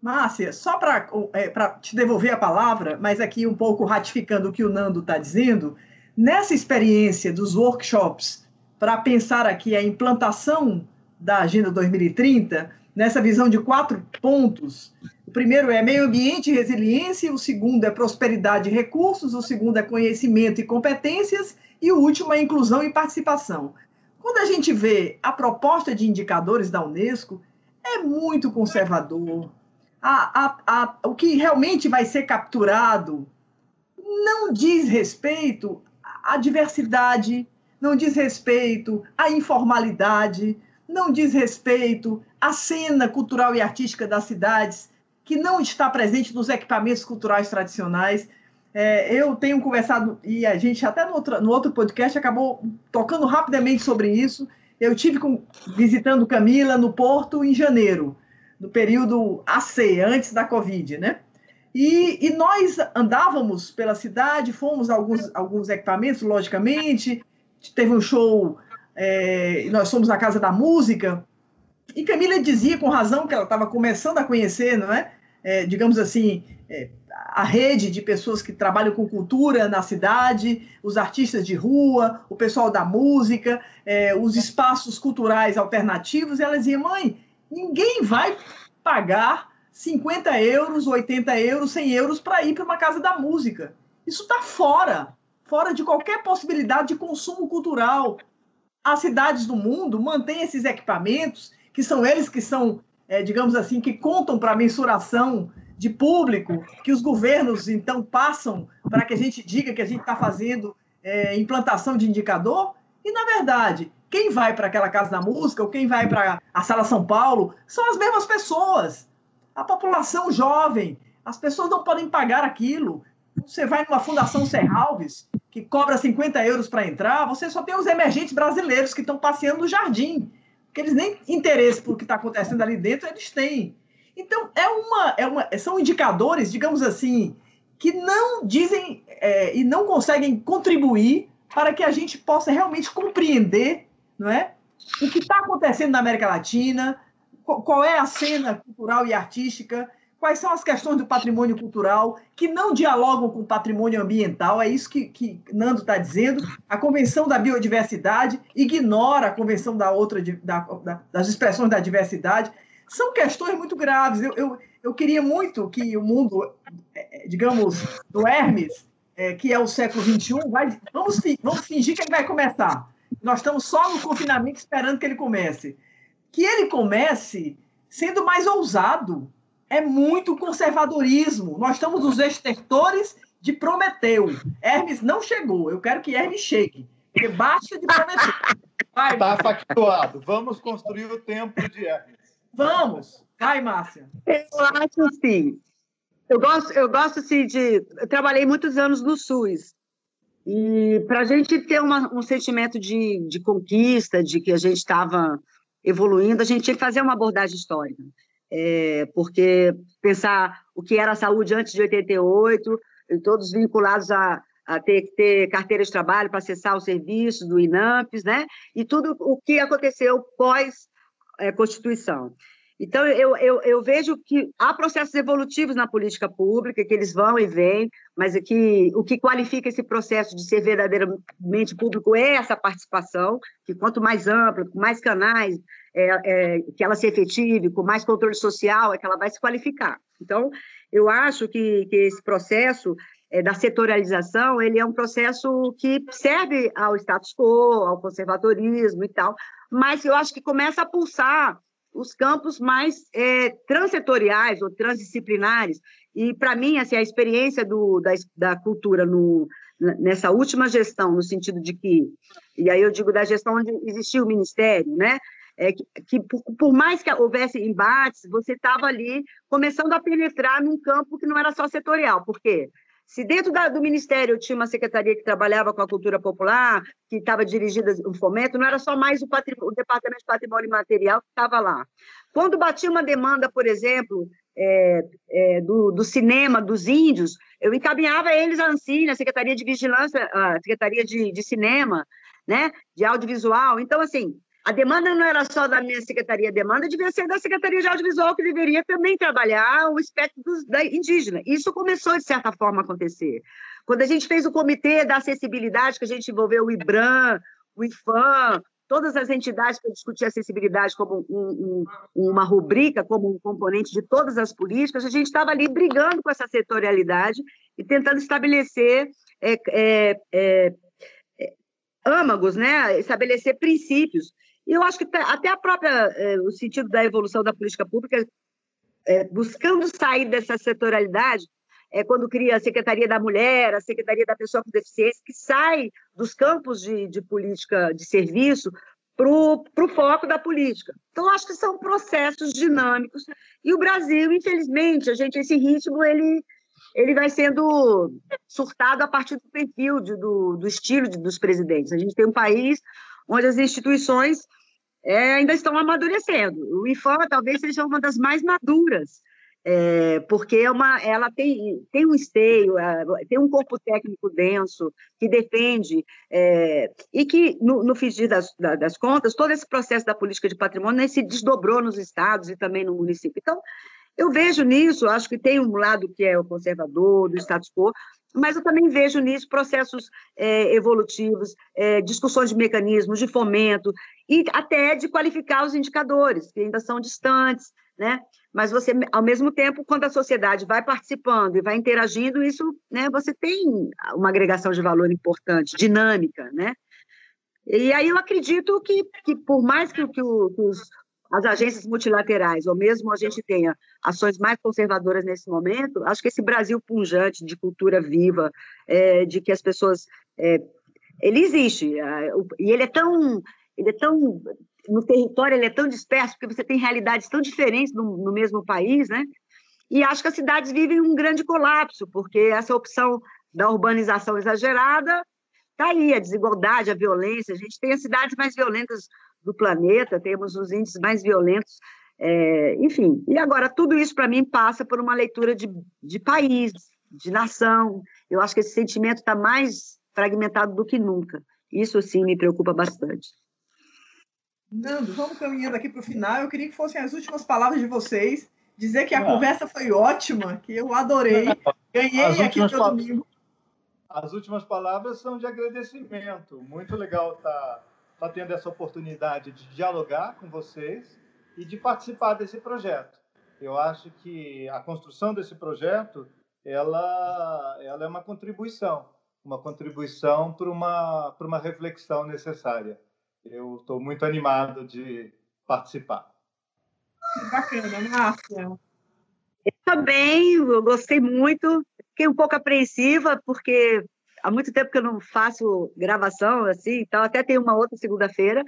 Márcia, só para é, te devolver a palavra, mas aqui um pouco ratificando o que o Nando está dizendo, nessa experiência dos workshops para pensar aqui a implantação da Agenda 2030, nessa visão de quatro pontos, o primeiro é meio ambiente e resiliência, o segundo é prosperidade e recursos, o segundo é conhecimento e competências, e o último é inclusão e participação. Quando a gente vê a proposta de indicadores da Unesco, é muito conservador, a, a, a, o que realmente vai ser capturado não diz respeito à diversidade, não diz respeito à informalidade, não diz respeito à cena cultural e artística das cidades, que não está presente nos equipamentos culturais tradicionais. É, eu tenho conversado, e a gente até no outro, no outro podcast acabou tocando rapidamente sobre isso. Eu tive com, visitando Camila no Porto em janeiro no período AC, antes da Covid, né? E, e, nós andávamos pela cidade, fomos a alguns, alguns equipamentos, logicamente, teve um show, é, nós fomos na Casa da Música, e Camila dizia com razão que ela estava começando a conhecer, não é? é digamos assim, é, a rede de pessoas que trabalham com cultura na cidade, os artistas de rua, o pessoal da música, é, os espaços culturais alternativos, e ela dizia, mãe, Ninguém vai pagar 50 euros, 80 euros, 100 euros para ir para uma casa da música. Isso está fora, fora de qualquer possibilidade de consumo cultural. As cidades do mundo mantêm esses equipamentos, que são eles que são, é, digamos assim, que contam para a mensuração de público, que os governos então passam para que a gente diga que a gente está fazendo é, implantação de indicador. E, na verdade, quem vai para aquela casa da música ou quem vai para a Sala São Paulo são as mesmas pessoas. A população jovem, as pessoas não podem pagar aquilo. Você vai numa Fundação Serralves, que cobra 50 euros para entrar, você só tem os emergentes brasileiros que estão passeando no jardim. Porque eles nem interesse por que está acontecendo ali dentro, eles têm. Então, é uma, é uma, são indicadores, digamos assim, que não dizem é, e não conseguem contribuir para que a gente possa realmente compreender não é? O que está acontecendo na América Latina, qual é a cena cultural e artística, quais são as questões do patrimônio cultural que não dialogam com o patrimônio ambiental, é isso que, que Nando está dizendo. A Convenção da Biodiversidade ignora a Convenção da outra, da, da, das expressões da diversidade. São questões muito graves. Eu, eu, eu queria muito que o mundo, é, é, digamos, do Hermes, é, que é o século XXI, vai, vamos, vamos fingir que ele vai começar nós estamos só no confinamento esperando que ele comece. Que ele comece sendo mais ousado. É muito conservadorismo. Nós estamos nos estertores de Prometeu. Hermes não chegou. Eu quero que Hermes chegue. Porque basta de Prometeu. Está factuado. Vamos construir o templo de Hermes. Vamos. Vai, Márcia. Eu acho assim. Eu gosto, eu gosto assim, de. Eu trabalhei muitos anos no SUS. E para a gente ter uma, um sentimento de, de conquista, de que a gente estava evoluindo, a gente tinha que fazer uma abordagem histórica. É, porque pensar o que era a saúde antes de 88, todos vinculados a, a ter que ter carteira de trabalho para acessar os serviços do INAMPS, né? E tudo o que aconteceu pós-Constituição. Então, eu, eu, eu, vejo que há processos evolutivos na política pública, que eles vão e vêm, mas que, o que qualifica esse processo de ser verdadeiramente público é essa participação, que quanto mais ampla, com mais canais, é, é, que ela se efetive, com mais controle social, é que ela vai se qualificar. Então, eu acho que, que esse processo é, da setorialização, ele é um processo que serve ao status quo, ao conservadorismo e tal, mas eu acho que começa a pulsar os campos mais é, transetoriais ou transdisciplinares. E, para mim, assim, a experiência do, da, da cultura no, nessa última gestão, no sentido de que, e aí eu digo da gestão onde existia o ministério, né? É, que, que por, por, mais que houvesse embates, você estava ali começando a penetrar num campo que não era só setorial. Por quê? Se dentro da, do Ministério tinha uma secretaria que trabalhava com a cultura popular, que estava dirigida o fomento, não era só mais o, o Departamento de Patrimônio Material que estava lá. Quando batia uma demanda, por exemplo, é, é, do, do, cinema dos índios, eu encaminhava eles à Ancine, a Secretaria de Vigilância, a Secretaria de, de Cinema, né, de Audiovisual. Então, assim, a demanda não era só da minha secretaria, a demanda devia ser da Secretaria de Audiovisual, que deveria também trabalhar o espectro dos, da indígena. Isso começou, de certa forma, a acontecer. Quando a gente fez o comitê da acessibilidade, que a gente envolveu o IBRAM, o IFAM, todas as entidades para discutir acessibilidade como um, um, uma rubrica, como um componente de todas as políticas, a gente estava ali brigando com essa setorialidade e tentando estabelecer é, é, é, âmagos, né? estabelecer princípios. E eu acho que até a própria, é, o sentido da evolução da política pública, é, buscando sair dessa setorialidade, é quando cria a Secretaria da Mulher, a Secretaria da Pessoa com Deficiência, que sai dos campos de, de política de serviço para o foco da política. Então, acho que são processos dinâmicos. E o Brasil, infelizmente, a gente, esse ritmo, ele, ele vai sendo surtado a partir do perfil, de, do, do estilo de, dos presidentes. A gente tem um país onde as instituições é, ainda estão amadurecendo. O IFAM talvez seja uma das mais maduras, é, porque é uma, ela tem, tem um esteio, é, tem um corpo técnico denso, que defende, é, e que, no, no fim das, das contas, todo esse processo da política de patrimônio né, se desdobrou nos estados e também no município. Então, eu vejo nisso, acho que tem um lado que é o conservador, do status quo, mas eu também vejo nisso processos é, evolutivos, é, discussões de mecanismos de fomento e até de qualificar os indicadores, que ainda são distantes, né? Mas você, ao mesmo tempo, quando a sociedade vai participando e vai interagindo, isso, né? Você tem uma agregação de valor importante, dinâmica, né? E aí eu acredito que, que por mais que, que, o, que os, as agências multilaterais, ou mesmo a gente tenha ações mais conservadoras nesse momento, acho que esse Brasil punjante de cultura viva, é, de que as pessoas. É, ele existe, é, e ele é tão. Ele é tão. No território, ele é tão disperso, porque você tem realidades tão diferentes no, no mesmo país, né? E acho que as cidades vivem um grande colapso, porque essa opção da urbanização exagerada está aí, a desigualdade, a violência. A gente tem as cidades mais violentas do planeta, temos os índices mais violentos, é, enfim. E agora, tudo isso, para mim, passa por uma leitura de, de país, de nação. Eu acho que esse sentimento está mais fragmentado do que nunca. Isso, sim, me preocupa bastante. Nando, vamos caminhando aqui para o final. Eu queria que fossem as últimas palavras de vocês. Dizer que a conversa foi ótima, que eu adorei. Ganhei as aqui no domingo. As últimas palavras são de agradecimento. Muito legal estar tá está tendo essa oportunidade de dialogar com vocês e de participar desse projeto. Eu acho que a construção desse projeto ela, ela é uma contribuição, uma contribuição para uma, para uma reflexão necessária. Eu estou muito animado de participar. Bacana, Márcia. Eu também, eu gostei muito. Fiquei um pouco apreensiva, porque há muito tempo que eu não faço gravação assim, então até tem uma outra segunda-feira.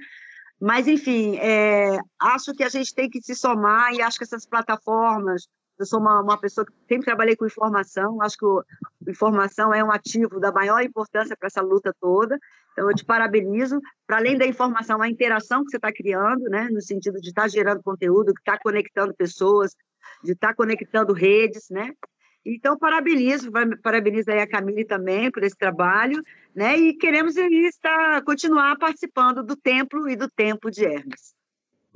Mas, enfim, é, acho que a gente tem que se somar e acho que essas plataformas. Eu sou uma, uma pessoa que sempre trabalhei com informação, acho que o, informação é um ativo da maior importância para essa luta toda. Então, eu te parabenizo. Para além da informação, a interação que você está criando, né, no sentido de estar tá gerando conteúdo, que está conectando pessoas, de estar tá conectando redes, né? Então, parabenizo, parabenizo aí a Camille também por esse trabalho, né? E queremos estar, continuar participando do templo e do tempo de Hermes.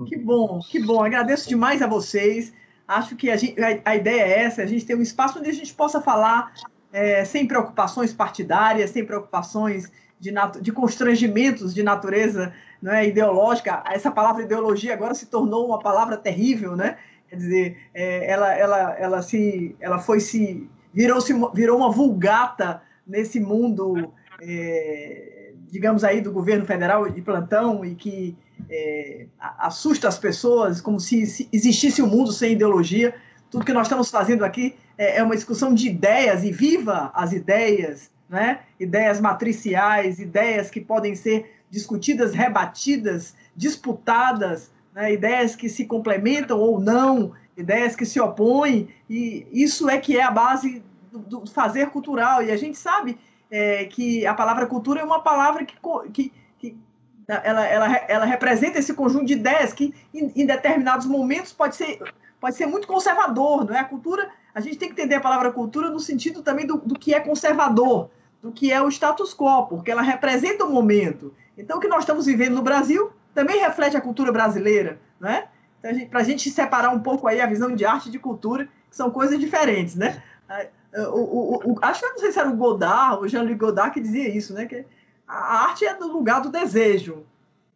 Que bom, que bom. Agradeço demais a vocês. Acho que a, gente, a, ideia é essa, a gente ter um espaço onde a gente possa falar é, sem preocupações partidárias, sem preocupações de, de constrangimentos de natureza é, ideológica. Essa palavra ideologia agora se tornou uma palavra terrível, né? Quer dizer, é, ela, ela, ela, se, ela foi se virou, -se, virou uma vulgata nesse mundo, é, digamos aí, do governo federal de plantão e que é, assusta as pessoas como se, se, existisse um mundo sem ideologia. Tudo que nós estamos fazendo aqui é, é uma discussão de ideias e viva as ideias, né? ideias matriciais, ideias que podem ser discutidas, rebatidas, disputadas, né? ideias que se complementam ou não, ideias que se opõem, e isso é que é a base do, do fazer cultural. E a gente sabe é, que a palavra cultura é uma palavra que, que, ela, ela, ela representa esse conjunto de ideias que, em, em, determinados momentos, pode ser, pode ser muito conservador. Não é? A cultura, a gente tem que entender a palavra cultura no sentido também do, do que é conservador, do que é o status quo, porque ela representa o momento. Então, o que nós estamos vivendo no Brasil também reflete a cultura brasileira, né? Então, para a gente separar um pouco aí a visão de arte e de cultura, que são coisas diferentes, né? O, o, o, acho que não sei se era o Godard, o Jean-Luc Godard, que dizia isso, né? Que a arte é do lugar do desejo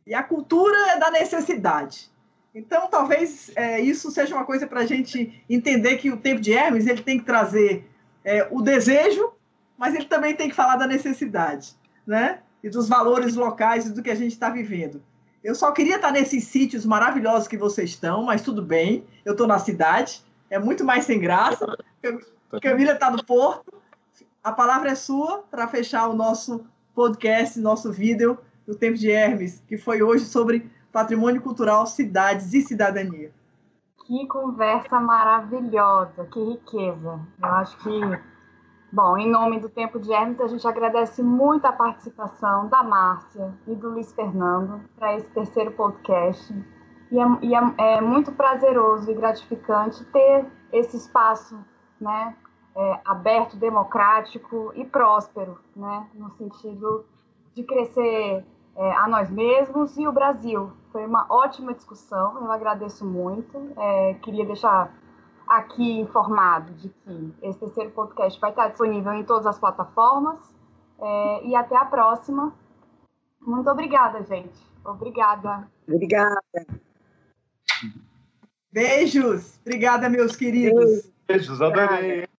e a cultura é da necessidade. Então, talvez é, isso seja uma coisa para a gente entender que o tempo de Hermes ele tem que trazer é, o desejo, mas ele também tem que falar da necessidade, né? E dos valores locais e do que a gente está vivendo. Eu só queria estar nesses sítios maravilhosos que vocês estão, mas tudo bem, eu estou na cidade, é muito mais sem graça. Camila está no Porto. A palavra é sua para fechar o nosso podcast, nosso vídeo do Tempo de Hermes, que foi hoje sobre patrimônio cultural, cidades e cidadania. Que conversa maravilhosa, que riqueza. Eu acho que Bom, em nome do Tempo de Hermes, a gente agradece muito a participação da Márcia e do Luiz Fernando para esse terceiro podcast. E, é, e é, é, muito prazeroso e gratificante ter esse espaço né, é, aberto, democrático e próspero, né, no sentido de crescer é, a nós mesmos e o Brasil. Foi uma ótima discussão, eu agradeço muito. É, queria deixar aqui informado de que esse terceiro podcast vai estar disponível em todas as plataformas. É, e até a próxima. Muito obrigada, gente. Obrigada. Obrigada. Beijos. Obrigada, meus queridos. Beijos, adorei.